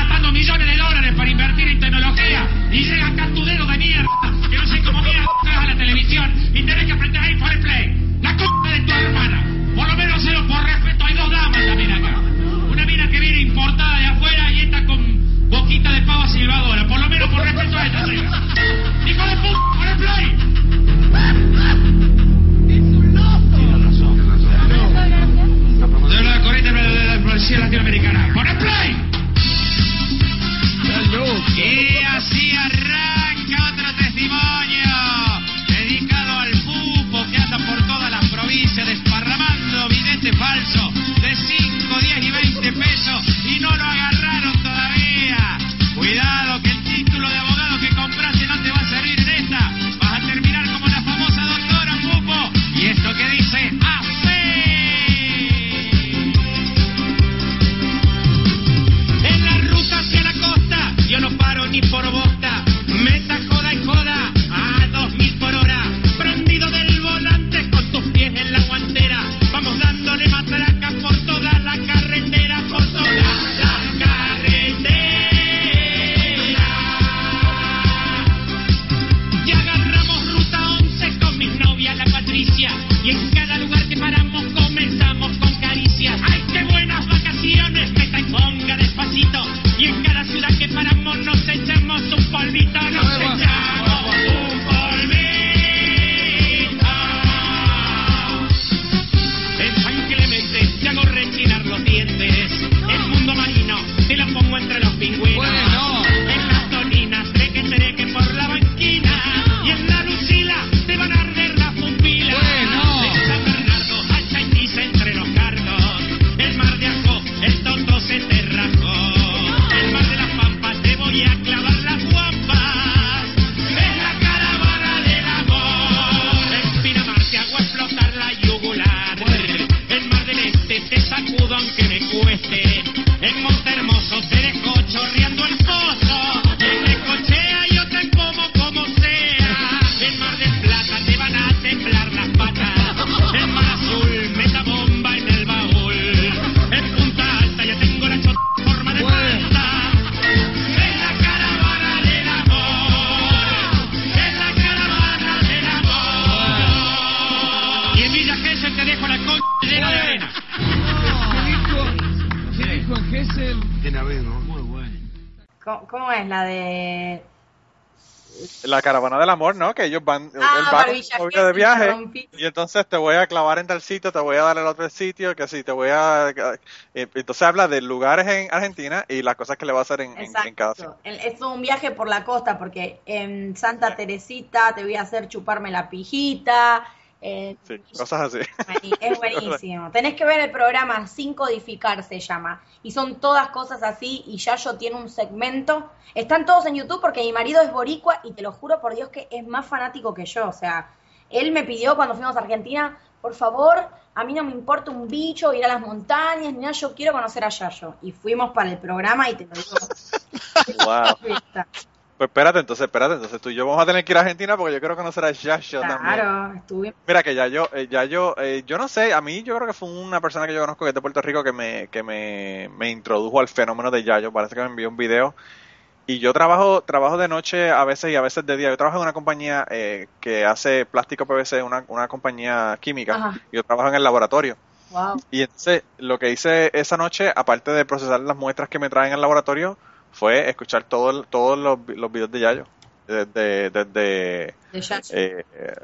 caravana del amor, ¿no? Que ellos van, Ah, él va de viaje y entonces te voy a clavar en tal sitio, te voy a dar el otro sitio, que sí, te voy a... eh, Entonces habla de lugares en Argentina y las cosas que le va a hacer en, en- en cada sitio. Es un viaje por la costa porque en Santa Teresita te voy a hacer chuparme la pijita. Eh, Sí, cosas así. Es buenísimo. Tenés que ver el programa Sin Codificar se llama. Y son todas cosas así. Y Yayo tiene un segmento. Están todos en YouTube porque mi marido es boricua y te lo juro por Dios que es más fanático que yo. O sea, él me pidió cuando fuimos a Argentina, por favor, a mí no me importa un bicho, ir a las montañas, ni nada, yo quiero conocer a Yayo. Y fuimos para el programa y te lo digo. Wow. Pues espérate, entonces, espérate, entonces tú y yo vamos a tener que ir a Argentina porque yo quiero conocer a Yasha también. Claro, estuve. Mira que ya yo, eh, ya yo, eh, yo no sé, a mí yo creo que fue una persona que yo conozco que es de Puerto Rico que me, que me, me introdujo al fenómeno de Yayo, parece que me envió un video. Y yo trabajo, trabajo de noche a veces y a veces de día. Yo trabajo en una compañía eh, que hace plástico PVC, una, una compañía química. Ajá. Yo trabajo en el laboratorio. Wow. Y entonces lo que hice esa noche, aparte de procesar las muestras que me traen al laboratorio, fue escuchar todo todos los, vi- los videos de Yayo. Desde, desde De Yayo. eh, eh,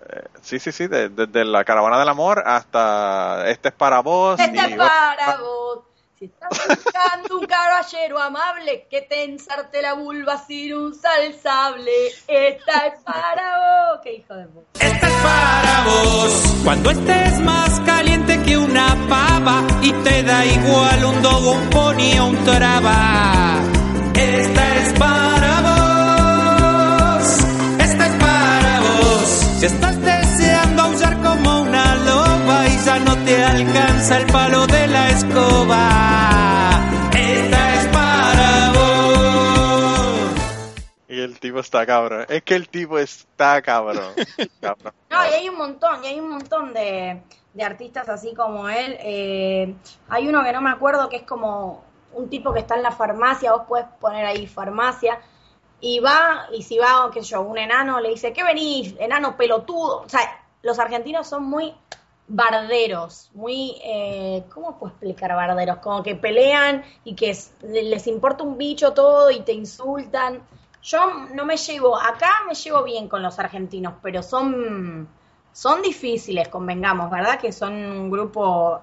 sí, sí, sí, de- desde la caravana del amor hasta este es para vos. Este es para vos. Si estás buscando un caballero amable que te ensarte la vulva sin un salsable, esta es para vos. Qué hijo de puta. Esta es para vos. Cuando estés más caliente que una pava y te da igual un dogo, un pony o un traba. Esta es para vos. Esta es para vos. Si estás deseando aullar como una loba y ya no te alcanza el palo de la escoba. Esta es para vos. Y el tipo está cabrón. Es que el tipo está cabrón. Cabrón. No, y hay un montón, y hay un montón de, de artistas así como él. Eh, hay uno que no me acuerdo que es como un tipo que está en la farmacia, vos podés poner ahí farmacia, y va, y si va, qué sé yo, un enano, le dice, ¿qué venís, enano pelotudo? O sea, los argentinos son muy barderos, muy, eh, ¿cómo puedo explicar barderos? Como que pelean y que es- les importa un bicho todo y te insultan. Yo no me llevo, acá me llevo bien con los argentinos, pero son, son difíciles, convengamos, ¿verdad? Que son un grupo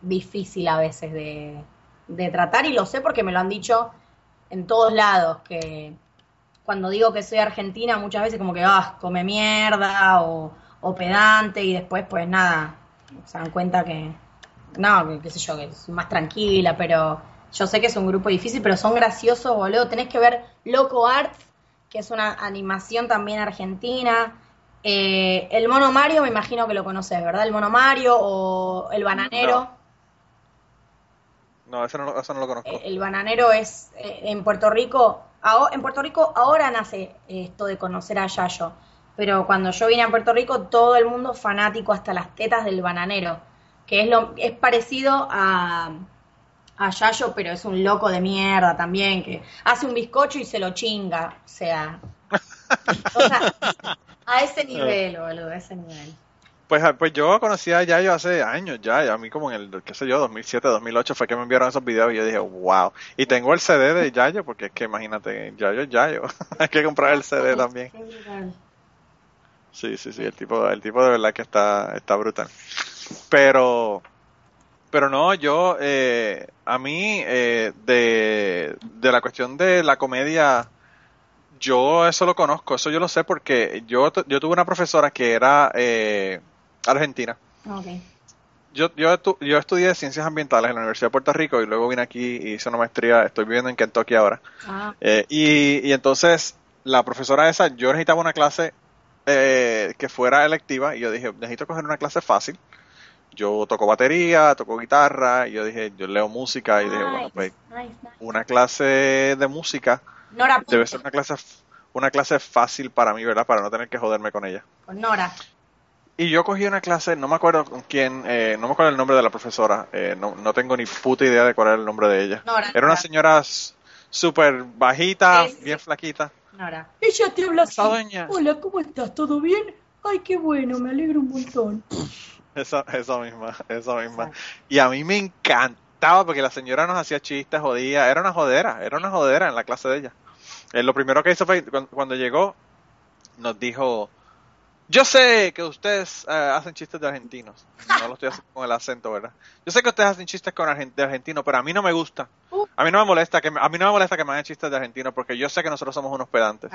difícil a veces de, de tratar y lo sé porque me lo han dicho en todos lados, que cuando digo que soy argentina muchas veces como que, ah, come mierda o, o pedante y después pues nada, se dan cuenta que, no, que qué sé yo, que es más tranquila, pero yo sé que es un grupo difícil, pero son graciosos, boludo. Tenés que ver Loco Art, que es una animación también argentina. Eh, el Mono Mario, me imagino que lo conoces, ¿verdad? El Mono Mario o El Bananero. Eso no, eso no lo conozco. Eh, El bananero es eh, en Puerto Rico. En Puerto Rico ahora nace esto de conocer a Yayo. Pero cuando yo vine a Puerto Rico, todo el mundo fanático hasta las tetas del bananero. Que es lo es parecido a, a Yayo, pero es un loco de mierda también. Que hace un bizcocho y se lo chinga. O sea. o sea, a ese nivel, boludo, a ese nivel. Pues, ah, pues yo conocí a Yayo hace años ya, y a mí como en el, qué sé yo, 2007, 2008 fue que me enviaron esos videos y yo dije, wow. Y tengo el CD de Yayo, porque es que imagínate, Yayo es Yayo. Hay que comprar el CD también. Sí, sí, sí, el tipo, el tipo de verdad que está, está brutal. Pero, pero no, yo, eh, a mí, eh, de, de la cuestión de la comedia, yo eso lo conozco, eso yo lo sé porque yo, yo tuve una profesora que era eh, argentina. Ok. Yo, yo, yo estudié ciencias ambientales en la Universidad de Puerto Rico y luego vine aquí y hice una maestría, estoy viviendo en Kentucky ahora. Ah, Eh, y, y entonces la profesora esa, yo necesitaba una clase eh, que fuera electiva y yo dije, necesito coger una clase fácil. Yo toco batería, toco guitarra y yo dije, yo leo música y dije, bueno, pues nice, nice. una clase de música Nora debe ser una clase una clase fácil para mí, ¿verdad? Para no tener que joderme con ella. con Nora. Y yo cogí una clase, no me acuerdo con quién, eh, no me acuerdo el nombre de la profesora, eh, no, no tengo ni puta idea de cuál era el nombre de ella. Nora. Era una señora súper bajita, bien flaquita. Nora. Ella te habla así. Doña. Hola, ¿cómo estás? ¿Todo bien? Ay, qué bueno, me alegro un montón. Esa, esa misma, esa misma. Exacto. Y a mí me encantaba porque la señora nos hacía chistes, jodía, era una jodera, era una jodera en la clase de ella. Eh, lo primero que hizo fue, cuando llegó, nos dijo, yo sé que ustedes eh, hacen chistes de argentinos. No lo estoy haciendo con el acento, ¿verdad? Yo sé que ustedes hacen chistes con de argentinos, pero a mí no me gusta. Uh. A mí no me molesta que a mí no me molesta que me hagan chistes de argentinos porque yo sé que nosotros somos unos pedantes.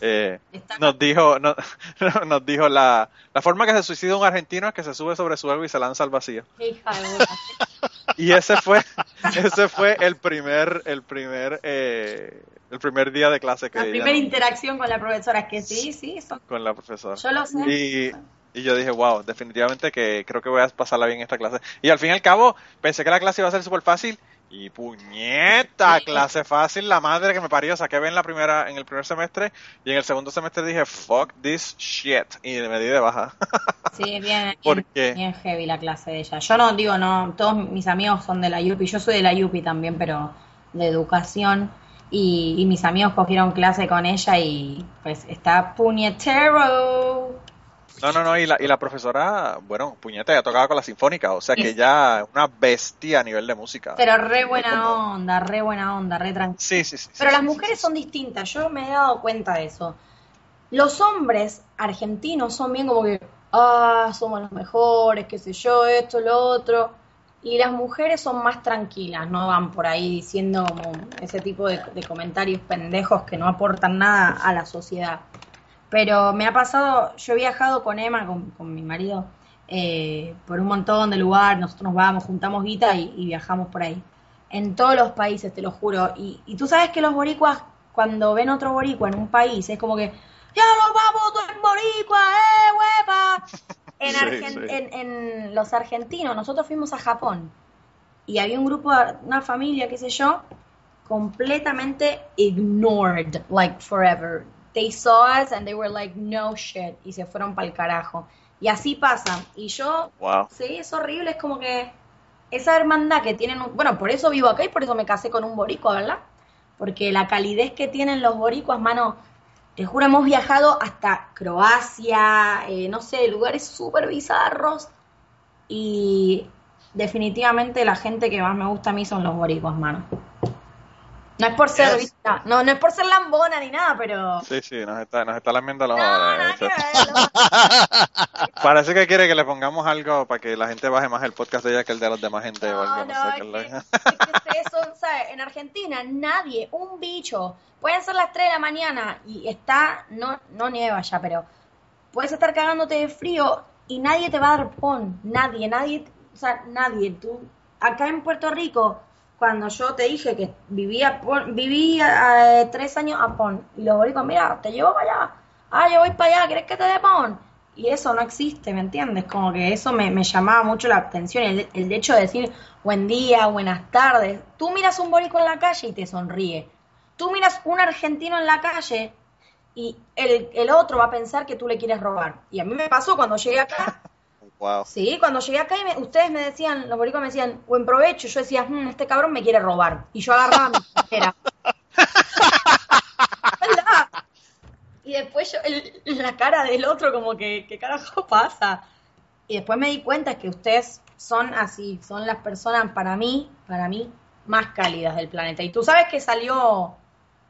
Eh, nos dijo nos dijo la, la forma que se suicida un argentino es que se sube sobre su ego y se lanza al vacío. y ese fue ese fue el primer el primer eh, el primer día de clase que La primera interacción con la profesora, es que sí, sí. Con la profesora. Yo lo sé. Y, y yo dije, wow, definitivamente que creo que voy a pasarla bien esta clase. Y al fin y al cabo, pensé que la clase iba a ser súper fácil. Y puñeta, clase fácil, la madre que me parió, saqué bien la primera, en el primer semestre, y en el segundo semestre dije, fuck this shit, y me di de baja. Sí, bien, bien, bien, heavy la clase de ella. Yo no digo, no, todos mis amigos son de la UPI, yo soy de la UPI también, pero de educación, y, mis amigos cogieron clase con ella y pues está puñetero. No, no, no, y la, y la profesora, bueno, puñeta, ya tocaba con la sinfónica, o sea que ya una bestia a nivel de música. Pero re buena onda, re buena onda, re tranquila. Sí, sí, sí. Pero las mujeres son distintas, yo me he dado cuenta de eso. Los hombres argentinos son bien como que, ah, somos los mejores, qué sé yo, esto, lo otro. Y las mujeres son más tranquilas, no van por ahí diciendo ese tipo de, comentarios pendejos que no aportan nada a la sociedad. Pero me ha pasado, yo he viajado con Emma, con, mi marido, eh, por un montón de lugares, nosotros nos vamos, juntamos guita y, viajamos por ahí. En todos los países, te lo juro. Y, y tú sabes que los boricuas, cuando ven otro boricua en un país, es como que, ya nos vamos, tú en boricua, eh, huepa. En, en, los argentinos, nosotros fuimos a Japón y había un grupo, una familia, qué sé yo, completamente ignored, like forever. They saw us and they were like, no shit, y se fueron para el carajo. Y así pasa. Y yo, wow. sí, es horrible, es como que esa hermandad que tienen, bueno, por eso vivo acá y por eso me casé con un boricua, ¿verdad? Porque la calidez que tienen los boricuas, mano, te juro, hemos viajado hasta Croacia, eh, no sé, lugares súper bizarros. Y definitivamente la gente que más me gusta a mí son los boricuas, mano. No es por ser no, no es por ser lambona ni nada, pero. Sí, sí, nos está, nos está lamiendo los Parece que quiere que le pongamos algo para que la gente baje más el podcast de ella que el de los demás gente. No, no, En Argentina, nadie, un bicho, pueden ser las 3 de la mañana y está, no, no nieva ya, pero puedes estar cagándote de frío y nadie te va a dar pon. Nadie, nadie, o sea, nadie. Tú, acá en Puerto Rico cuando yo te dije que vivía vivía eh, tres años a Pon y los boricos, mira, te llevo para allá, ah, yo voy para allá, ¿quieres que te dé Pon? Y eso no existe, ¿me entiendes? Como que eso me, llamaba mucho la atención, el, el, hecho de decir buen día, buenas tardes. Tú miras un borico en la calle y te sonríe. Tú miras un argentino en la calle y el, el otro va a pensar que tú le quieres robar. Y a mí me pasó cuando llegué acá, Sí, cuando llegué acá y ustedes me decían, los boricos me decían, buen provecho, yo decía, mm, este cabrón me quiere robar. Y yo agarraba mi cartera. Y después yo, la cara del otro como que, ¿qué carajo pasa? Y después me di cuenta que ustedes son así, son las personas para mí, para mí, más cálidas del planeta. Y tú sabes que salió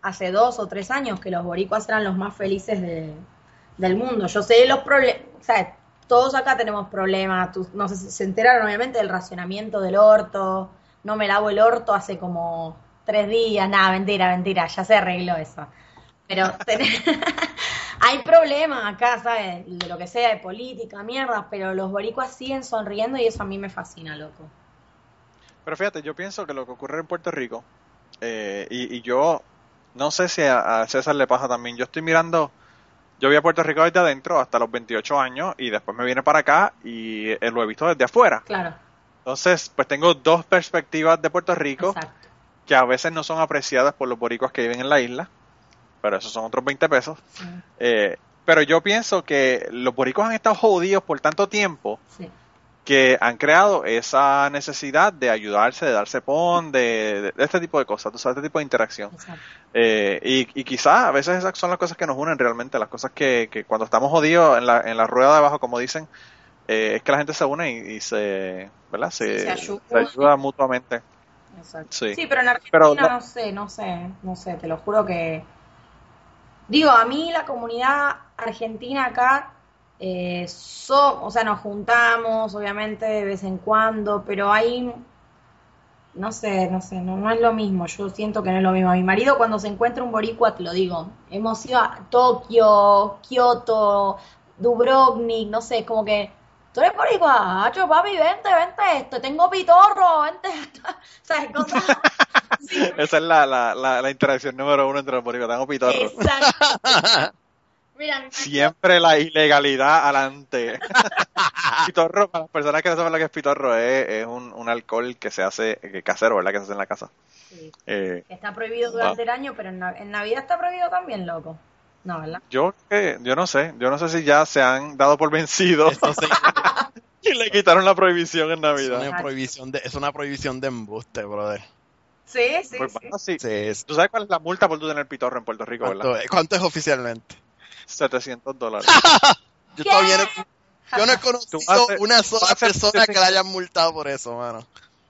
hace dos o tres años que los boricuas eran los más felices del mundo. Yo sé los problemas, sea, todos acá tenemos problemas, no sé se enteraron obviamente del racionamiento del orto, no me lavo el orto hace como tres días, nada, mentira, mentira, ya se arregló eso. Pero hay problemas acá, ¿sabes? De lo que sea, de política, mierda, pero los boricuas siguen sonriendo y eso a mí me fascina, loco. Pero fíjate, yo pienso que lo que ocurre en Puerto Rico, eh, y, yo no sé si a, César le pasa también, yo estoy mirando yo vi a Puerto Rico desde adentro hasta los 28 años y después me vine para acá y eh, lo he visto desde afuera. Claro. Entonces, pues tengo dos perspectivas de Puerto Rico que a veces no son apreciadas por los boricuas que viven en la isla, pero esos son otros 20 pesos. Eh, pero yo pienso que los boricuas han estado jodidos por tanto tiempo sí que han creado esa necesidad de ayudarse, de darse pon, de, este tipo de cosas, este tipo de interacción. Eh, y, y quizás a veces esas son las cosas que nos unen realmente, las cosas que, que cuando estamos jodidos en la, en la rueda de abajo, como dicen, eh, es que la gente se une y, se, ¿verdad? Se, ayuda. mutuamente. Sí. pero en Argentina no sé, no sé, no sé, te lo juro que Digo, a mí la comunidad argentina acá, eh, o sea, nos juntamos, obviamente, de vez en cuando, pero hay, no sé, no sé, no, no es lo mismo, yo siento que no es lo mismo. Mi marido cuando se encuentra un boricua, te lo digo, hemos ido a Tokio, Kioto, Dubrovnik, no sé, como que... Tú eres boricua, hacho, papi, vente, vente esto, tengo pitorro, vente esto. ¿Sabes? Cosas. Esa es la, la, la, la interacción número uno entre los boricuas. Tengo pitorro. Exacto. Mira, Siempre la ilegalidad adelante. pitorro, para las personas que no saben lo que es pitorro, es, es un, un alcohol que se hace, que casero, ¿verdad? Que se hace en la casa. Sí, Eh, está prohibido durante el año, pero en Navidad está prohibido también, loco. No, ¿verdad? yo, eh, yo no sé, yo no sé si ya se han dado por vencidos se- y le quitaron la prohibición en es, Navidad. una prohibición de, es una prohibición de embuste, brother. Sí, sí, Pues, sí. bueno, sí. Sí, es- ¿Tú sabes cuál es la multa por tú tener pitorro en Puerto Rico, verdad? ¿Cuánto, es oficialmente? 700 dólares. Yo ¿Qué? todavía no, yo no he conocido haces- una sola persona que la hayan multado por eso, mano.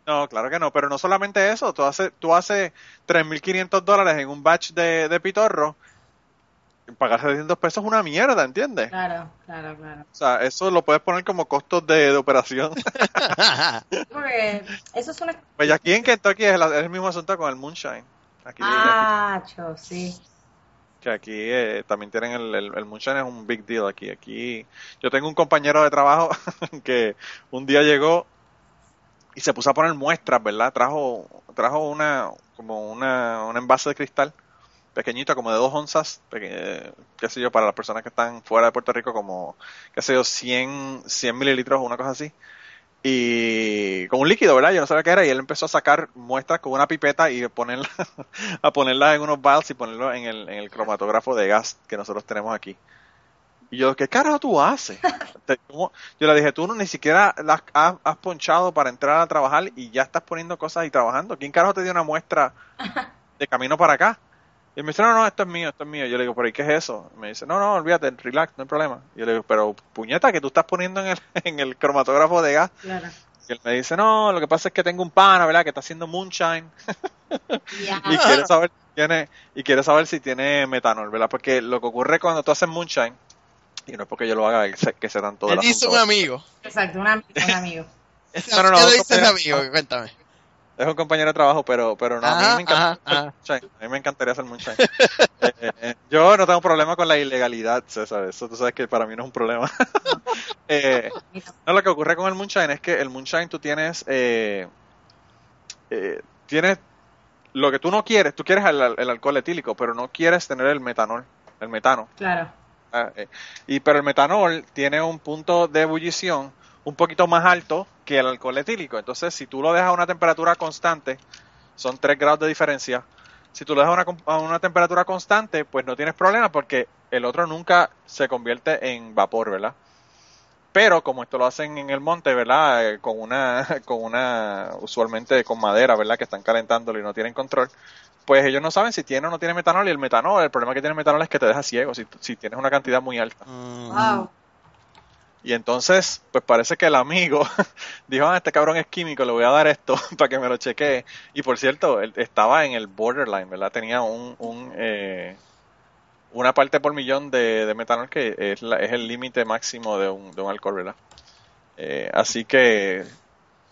No, claro que no, pero no solamente eso, tú haces, tú haces 3.500 dólares en un batch de, de pitorro, pagar 700 pesos es una mierda, ¿entiendes? Claro, claro, claro. O sea, eso lo puedes poner como costos de, de operación. Porque eso es una... pues aquí en Kentucky es el, es el mismo asunto con el moonshine. Aquí, Ah, cho, sí. que aquí eh, también tienen el, el, el moonshine es un big deal aquí. Aquí yo tengo un compañero de trabajo que un día llegó y se puso a poner muestras, ¿verdad? Trajo trajo una como una un envase de cristal pequeñito, como de dos onzas, peque- qué sé yo, para las personas que están fuera de Puerto Rico, como, qué sé yo, 100, 100 mililitros o una cosa así. Y con un líquido, ¿verdad? Yo no sabía qué era. Y él empezó a sacar muestras con una pipeta y ponerla, a ponerlas en unos vials y ponerlo en el, en el cromatógrafo de gas que nosotros tenemos aquí. Y yo, ¿qué carajo tú haces? Yo le dije, tú no ni siquiera las has, has ponchado para entrar a trabajar y ya estás poniendo cosas y trabajando. ¿Quién carajo te dio una muestra de camino para acá? Y me dice, no, no, esto es mío, esto es mío. Yo le digo, pero ¿y qué es eso? Y me dice, no, no, olvídate, relax, no hay problema. Y yo le digo, pero puñeta, que tú estás poniendo en el, en el cromatógrafo de gas. Claro. Y él me dice, no, lo que pasa es que tengo un pana, ¿verdad? Que está haciendo moonshine y quiere saber si tiene, y quiere saber si tiene metanol, ¿verdad? Porque lo que ocurre cuando tú haces moonshine, y no es porque yo lo haga, que sé, que sé tanto Él dice asunto, un amigo. Exacto, un amigo, un amigo. No, no, no, ¿Qué le otro dice ese compañero- amigo? Cuéntame. Es un compañero de trabajo, pero, pero no, a mí me encanta ajá, hacer ajá. moonshine. A mí me encantaría hacer moonshine. Eh, eh, eh, yo no tengo problema con la ilegalidad, César, eso tú sabes que para mí no es un problema. Eh, no, lo que ocurre con el moonshine es que el moonshine tú tienes, eh, eh, tienes lo que tú no quieres, tú quieres el, el alcohol etílico, pero no quieres tener el metanol, el metano. Claro. Ah, eh, y pero el metanol tiene un punto de ebullición un poquito más alto que el alcohol etílico. Entonces, si tú lo dejas a una temperatura constante, son 3 grados de diferencia. Si tú lo dejas a una, a una temperatura constante, pues no tienes problema porque el otro nunca se convierte en vapor, ¿verdad? Pero como esto lo hacen en el monte, ¿verdad? Eh, con una, con una, usualmente con madera, ¿verdad? Que están calentándolo y no tienen control. Pues ellos no saben si tiene o no tiene metanol y el metanol, el problema que tiene el metanol es que te deja ciego si, si tienes una cantidad muy alta. Mm, Wow. Y entonces, pues parece que el amigo dijo, ah, este cabrón es químico, le voy a dar esto para que me lo chequee. Y por cierto, él estaba en el borderline, ¿verdad? Tenía un, un eh, una parte por millón de, de metanol que es, la- es el límite máximo de un, de un alcohol, ¿verdad? Eh, así que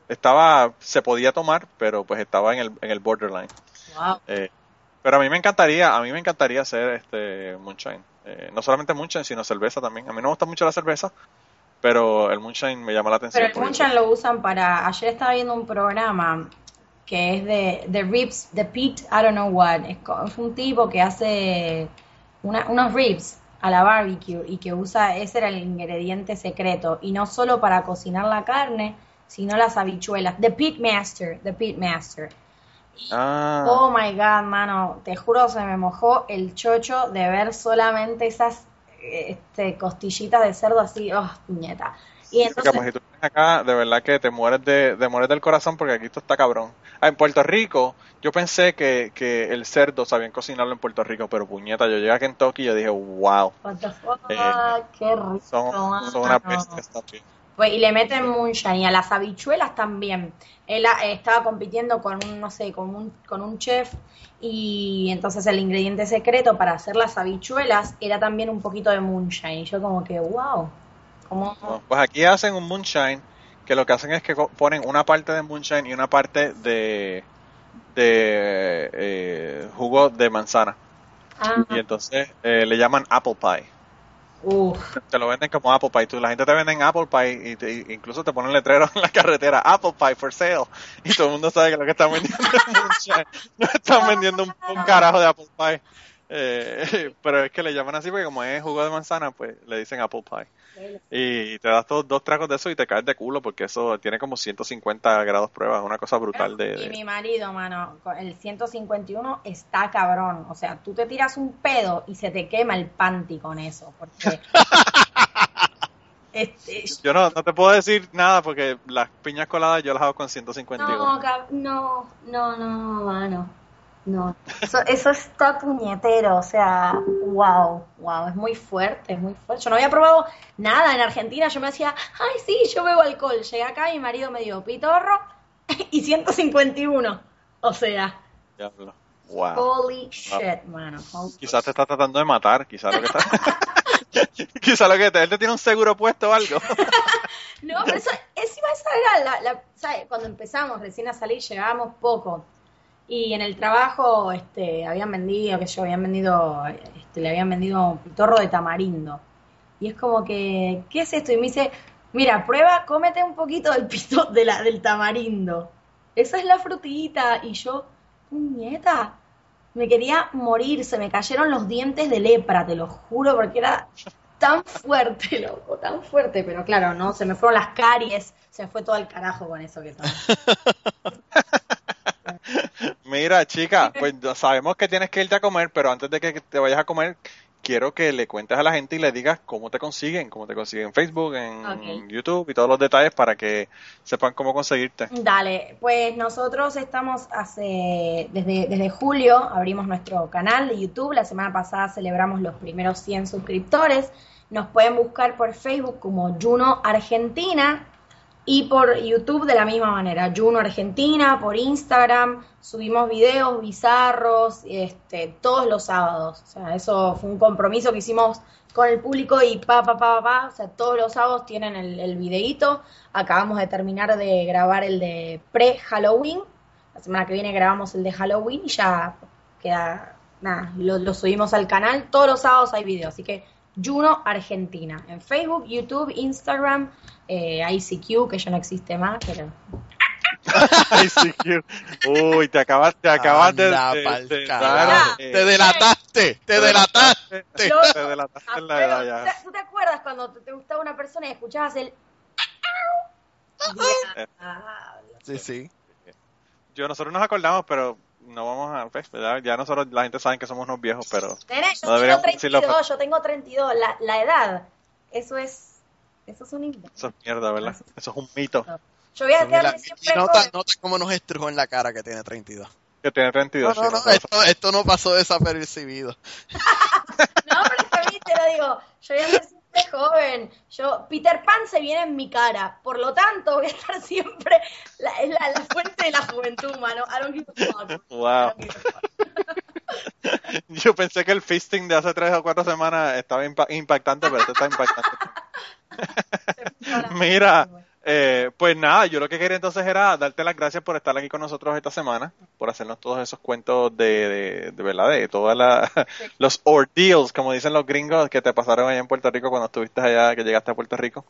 estaba, se podía tomar, pero pues estaba en el, en el borderline. Wow. Eh, pero a mí me encantaría, a mí me encantaría hacer este moonshine. Eh, no solamente moonshine, sino cerveza también. A mí no me gusta mucho la cerveza, pero el moonshine me llama la atención. Pero el moonshine lo usan para... Ayer estaba viendo un programa que es de, de ribs, de Pete, I don't know what. Es, un tipo que hace una- unos ribs a la barbecue y que usa, ese era el ingrediente secreto. Y no solo para cocinar la carne, sino las habichuelas. The Pit Master, The Pit Master. Ah, Oh my god, mano, te juro se me mojó el chocho de ver solamente esas este, costillitas de cerdo así, oh, puñeta. Y entonces, pues, si tú vienes acá, de verdad que te mueres de, de mueres del corazón porque aquí esto está cabrón. Ah, en Puerto Rico, yo pensé que, que el cerdo sabían cocinarlo en Puerto Rico, pero puñeta, yo llegué a Kentucky y yo dije, wow, what the fuck, Eh, qué rico, son, una bestia. Pues, y le meten moonshine y a las habichuelas también. Él eh, estaba compitiendo con un, no sé, con un, con un chef y entonces el ingrediente secreto para hacer las habichuelas era también un poquito de moonshine. Y yo como que, wow. Pues aquí hacen un moonshine que lo que hacen es que ponen una parte de moonshine y una parte de, de eh, jugo de manzana. Ah. Y entonces eh, le llaman apple pie. Te lo venden como Apple Pie. Tú, la gente te vende Apple Pie y te, incluso te ponen letrero en la carretera, Apple Pie for sale. Y todo el mundo sabe que lo que están vendiendo es No están vendiendo un, carajo de Apple Pie. Eh, pero es que le llaman así porque como es jugo de manzana, pues le dicen Apple Pie. Y te das todos dos tragos de eso y te caes de culo porque eso tiene como 150 grados prueba, una cosa brutal de, Y mi marido, mano, el 151 está cabrón. O sea, tú te tiras un pedo y se te quema el panty con eso. Porque... Este, yo no, no te puedo decir nada porque las piñas coladas yo las hago con 151. No, no, no, no, mano. No, eso, eso está puñetero, o sea, wow, wow, es muy fuerte, es muy fuerte. Yo no había probado nada en Argentina, yo me decía, ay, sí, yo bebo alcohol. Llegué acá y mi marido me dio pitorro y 151, o sea. Wow. Holy shit, mano. quizás te está tratando de matar, quizás lo que está... quizás lo que te... él te tiene un seguro puesto o algo. no, pero eso, esa era la, la, ¿sabes? Cuando empezamos recién a salir llegábamos poco y en el trabajo este, habían vendido, que yo, habían vendido, este, le habían vendido un pitorro de tamarindo. Y es como que, ¿qué es esto? Y me dice, mira, prueba, cómete un poquito del pito de la, del tamarindo. Esa es la frutita. Y yo, nieta, me quería morir, se me cayeron los dientes de lepra, te lo juro, porque era tan fuerte, loco, tan fuerte. Pero claro, no, se me fueron las caries, se me fue todo el carajo con eso que estaba. Mira, chica, pues sabemos que tienes que irte a comer, pero antes de que te vayas a comer, quiero que le cuentes a la gente y le digas cómo te consiguen, cómo te consiguen en Facebook, en YouTube y todos los detalles para que sepan cómo conseguirte. Dale, pues nosotros estamos hace, desde, desde julio abrimos nuestro canal de YouTube, la semana pasada celebramos los primeros 100 suscriptores, nos pueden buscar por Facebook como Juno Argentina, y por YouTube de la misma manera, Juno Argentina, por Instagram, subimos videos bizarros este, todos los sábados. O sea, eso fue un compromiso que hicimos con el público y pa, pa, pa, pa, o sea, todos los sábados tienen el, el videíto. Acabamos de terminar de grabar el de pre-Halloween. La semana que viene grabamos el de Halloween y ya queda, nada, lo, subimos al canal. Todos los sábados hay videos, así que Juno Argentina. En Facebook, YouTube, Instagram, eh, ICQ, que ya no existe más, pero... ICQ. Uy, te acabas, te acabas de, te delataste, te delataste. Te delataste en la edad ya. ¿Tú te acuerdas cuando te gustaba una persona y escuchabas el... Sí, sí. Yo, nosotros nos acordamos, pero no vamos a, pues, ya nosotros, la gente sabe que somos unos viejos, pero... yo, tengo 32, yo tengo 32, la, la edad, eso es, eso es un Eso es mierda, ¿verdad? Eso es un mito. Yo voy a quedarme siempre nota, nota cómo nos estrujó en la cara que tiene 32. Que tiene 32, no, no, no, esto, esto, no pasó desapercibido. no, pero es que a mí te lo digo, yo voy a ser joven. Yo, Peter Pan se viene en mi cara. Por lo tanto, voy a estar siempre. La, es la, la, fuente de la juventud, mano. I don't give a fuck. Wow. Yo pensé que el fisting de hace tres o cuatro semanas estaba impactante, pero esto está impactante. Mira. Eh, pues nada, yo lo que quería entonces era darte las gracias por estar aquí con nosotros esta semana, por hacernos todos esos cuentos de, de, verdad, de todos los ordeals, como dicen los gringos, que te pasaron allá en Puerto Rico cuando estuviste allá, que llegaste a Puerto Rico.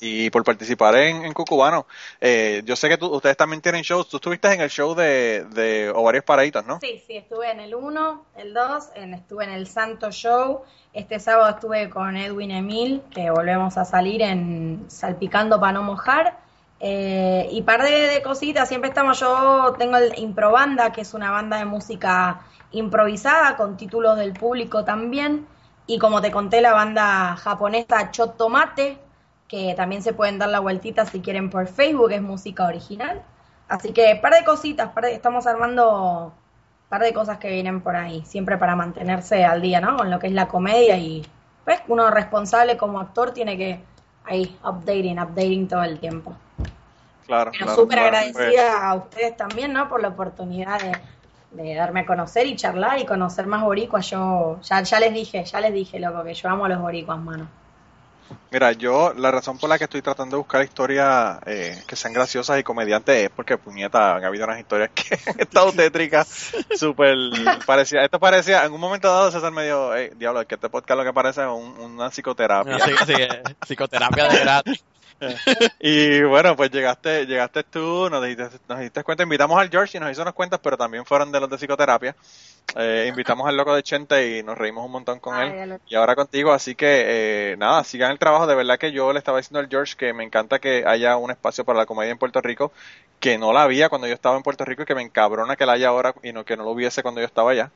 Y por participar en, en Cucubano. Eh, yo sé que ustedes también tienen shows. Tú estuviste en el show de, de Ovarios Paraditos, ¿no? Sí, sí, estuve en el 1, el 2, estuve en el Santo Show este sábado estuve con Edwin Emil, que volvemos a salir en Salpicando para no mojar. Eh, y par de, cositas, siempre estamos, yo tengo el Improbanda, que es una banda de música improvisada con títulos del público también. Y como te conté, la banda japonesa Chot Tomate, que también se pueden dar la vueltita si quieren por Facebook, es música original. Así que par de cositas, par estamos armando par de cosas que vienen por ahí, siempre para mantenerse al día, ¿no? Con lo que es la comedia y pues uno responsable como actor tiene que ahí, updating, updating todo el tiempo. Claro, Pero claro, súper claro, agradecida a ustedes también, ¿no? Por la oportunidad de, de darme a conocer y charlar y conocer más boricuas. Yo ya, ya les dije, ya les dije, loco, que yo amo a los boricuas, mano. Mira, yo la razón por la que estoy tratando de buscar historias eh, que sean graciosas y comediantes es porque, puñeta, han habido unas historias que han estado tétricas, súper parecía, esto parecía, en un momento dado César me dijo, hey, diablo, es que este podcast lo que parece es un- una psicoterapia. Así, así que, psicoterapia de gratis. Y bueno, pues llegaste, llegaste tú, nos diste, nos diste cuenta, invitamos al George y nos hizo unas cuentas, pero también fueron de los de psicoterapia. Eh, invitamos al loco de Chente y nos reímos un montón con Ay, él. Y ahora contigo, así que eh, nada, sigan el trabajo. De verdad que yo le estaba diciendo al George que me encanta que haya un espacio para la comedia en Puerto Rico, que no la había cuando yo estaba en Puerto Rico y que me encabrona que la haya ahora y no que no lo hubiese cuando yo estaba allá.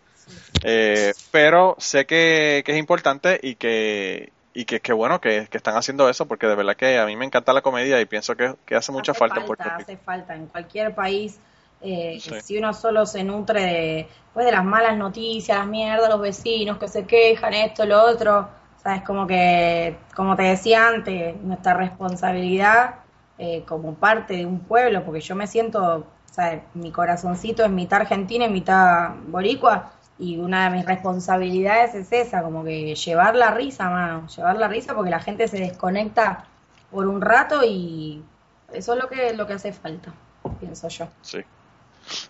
Eh, pero sé que, que es importante y que y que, que bueno que, que están haciendo eso porque de verdad que a mí me encanta la comedia y pienso que, que hace mucha hace falta en Puerto Rico. Hace falta en cualquier país. Eh, Sí. Si uno solo se nutre de, pues, de las malas noticias, las mierdas, los vecinos que se quejan, esto, lo otro, sabes como que, como te decía antes, nuestra responsabilidad eh, como parte de un pueblo, porque yo me siento, sabes, mi corazoncito es mitad argentina y mitad boricua, y una de mis responsabilidades es esa, como que llevar la risa, mano, llevar la risa porque la gente se desconecta por un rato y eso es lo que, lo que hace falta, pienso yo. Sí.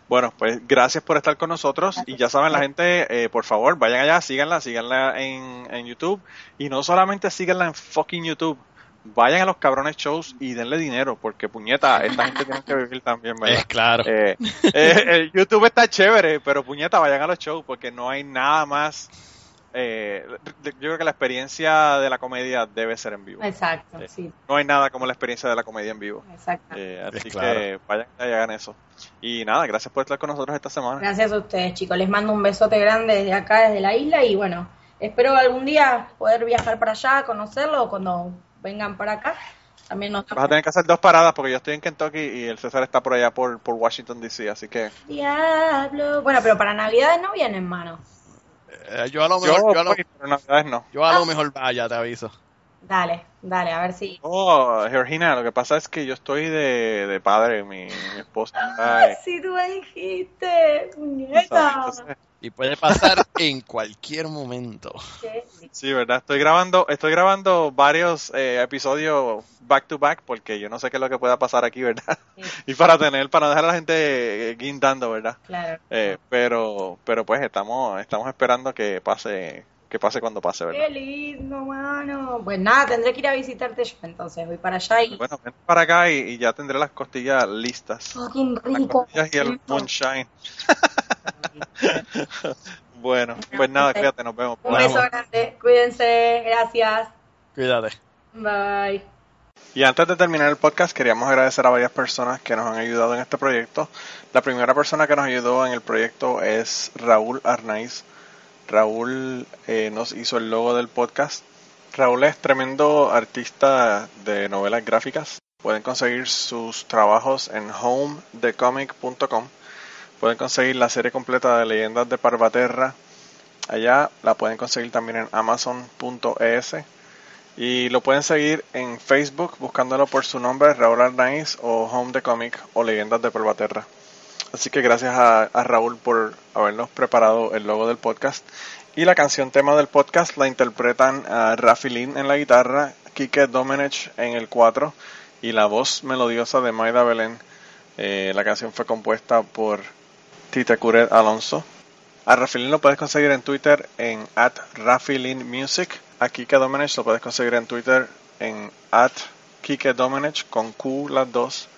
Bueno, pues gracias por estar con nosotros y ya saben la gente, eh, por favor, vayan allá, síganla, síganla en, en YouTube y no solamente síganla en fucking YouTube, vayan a los cabrones shows y denle dinero porque puñeta, esta gente tiene que vivir también, ¿verdad? Es claro. Eh, eh, el YouTube está chévere, pero puñeta, vayan a los shows porque no hay nada más. Eh, yo creo que la experiencia de la comedia debe ser en vivo. Exacto, Eh, sí, No hay nada como la experiencia de la comedia en vivo. exacto. Eh, así claro. que vayan y hagan eso. Y nada, gracias por estar con nosotros esta semana. Gracias a ustedes, chicos. Les mando un besote grande desde acá, desde la isla. Y bueno, espero algún día poder viajar para allá, conocerlo, o cuando vengan para acá. También nos Vas a tener que hacer dos paradas porque yo estoy en Kentucky y el César está por allá por, por Washington DC, así que Diablo. Bueno, pero para Navidades no vienen, mano. Eh, yo a lo mejor, yo a lo, voy, pero Navidades no. yo a lo mejor vaya, te aviso. Dale, dale, a ver si. Oh, Georgina, lo que pasa es que yo estoy de, de padre, mi, mi esposa. Ay, Si tú me dijiste, muñeca. entonces, Y puede pasar en cualquier momento. Sí, verdad. Estoy grabando, estoy grabando varios eh, episodios back to back porque yo no sé qué es lo que pueda pasar aquí, ¿verdad? Sí. y para tener, para no dejar a la gente eh, guindando, ¿verdad? Claro. Eh, pero, pero pues estamos, estamos esperando que pase, que pase cuando pase, ¿verdad? Qué lindo, mano. Pues nada, tendré que ir a visitarte yo entonces. Voy para allá y. Bueno, ven para acá y, y ya tendré las costillas listas. Fucking Las rico. costillas y el moonshine. bueno, pues nada, cuídate, nos vemos. Un beso grande. Cuídense. Gracias. Cuídate. Bye. Y antes de terminar el podcast, queríamos agradecer a varias personas que nos han ayudado en este proyecto. La primera persona que nos ayudó en el proyecto es Raúl Arnaiz. Raúl eh, nos hizo el logo del podcast. Raúl es tremendo artista de novelas gráficas. Pueden conseguir sus trabajos en homedecomic.com. Pueden conseguir la serie completa de Leyendas de Parvaterra. Allá la pueden conseguir también en amazon.es. Y lo pueden seguir en Facebook buscándolo por su nombre, Raúl Arnaiz o Home the Comic o Leyendas de Polvaterra. Así que gracias a, Raúl por habernos preparado el logo del podcast. Y la canción tema del podcast la interpretan a Rafi Lin en la guitarra, Kike Domenech en el 4 y la voz melodiosa de Maida Belén. Eh, la canción fue compuesta por Tita Curet Alonso. A Rafilin lo puedes conseguir en Twitter en at Rafilin Music. A Kike Domenech lo puedes conseguir en Twitter en at Kike Domenech con Q las dos.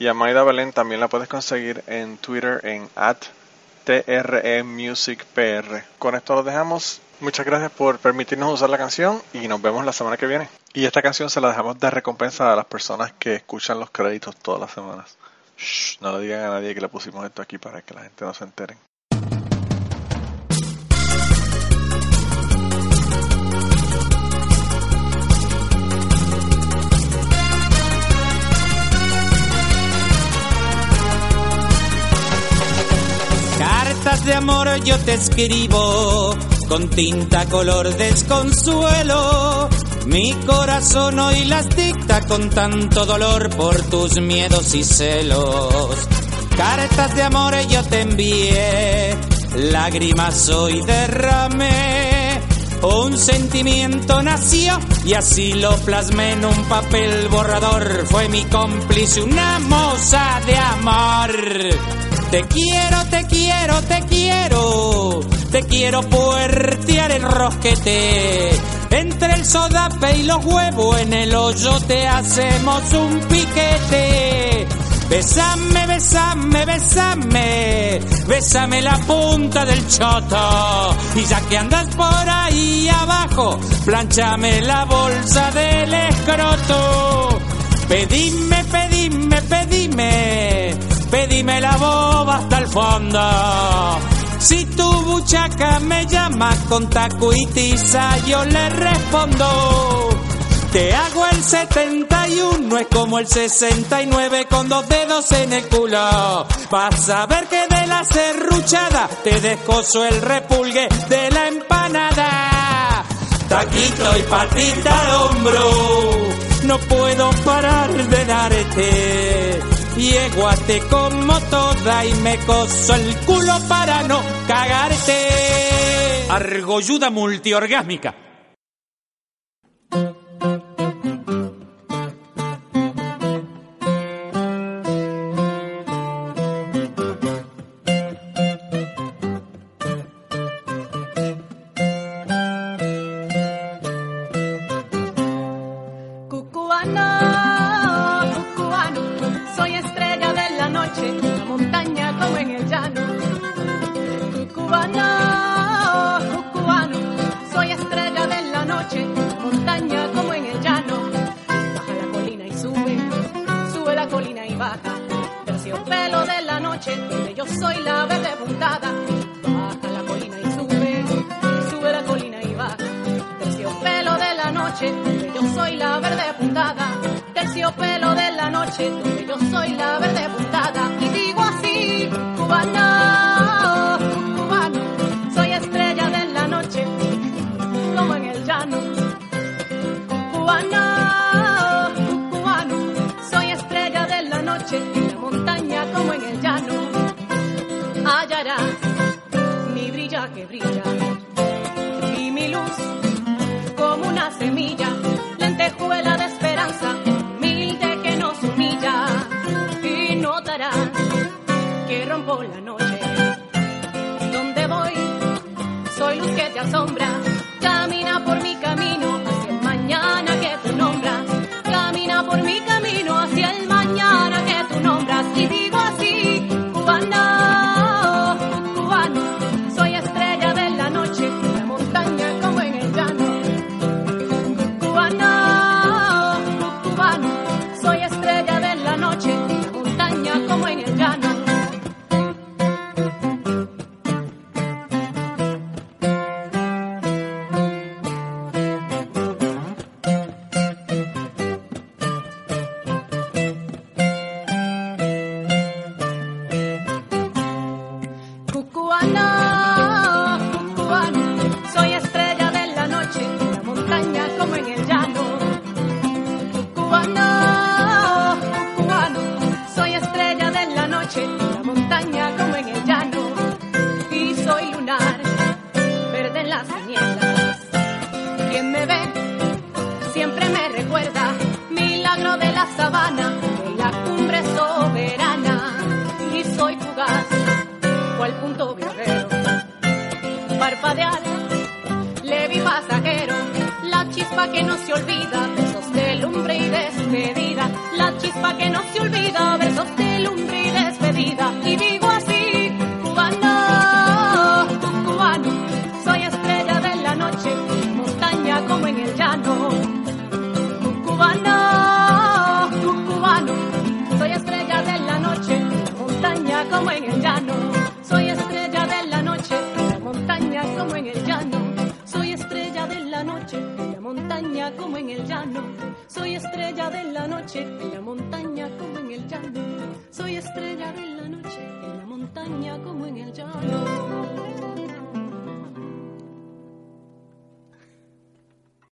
Y a Maida Belén también la puedes conseguir en Twitter en at TRE Music PR. Con esto lo dejamos. Muchas gracias por permitirnos usar la canción y nos vemos la semana que viene. Y esta canción se la dejamos de recompensa a las personas que escuchan los créditos todas las semanas. Shh, no le digan a nadie que le pusimos esto aquí para que la gente no se entere. Cartas de amor yo te escribo con tinta color desconsuelo Mi corazón hoy las dicta con tanto dolor por tus miedos y celos. Cartas de amores yo te envié, lágrimas hoy derramé. Un sentimiento nació y así lo plasmé en un papel borrador. Fue mi cómplice una moza de amor. Te quiero, te quiero, te quiero. Te quiero puertear el rosquete. Entre el sodape y los huevos en el hoyo te hacemos un piquete. Besame, besame, besame, besame la punta del choto. Y ya que andas por ahí abajo, planchame la bolsa del escroto. Pedime, pedime, pedime, pedime la boba hasta el fondo. Si tu buchaca me llama con taco y tiza, yo le respondo. Te hago el 71, es como el 69 con dos dedos en el culo. Vas a ver que de la serruchada te descoso el repulgue de la empanada. Taquito y patita al hombro, no puedo parar de darte. Yeguate como toda y me coso el culo para no cagarte. Argolluda multiorgásmica. Luz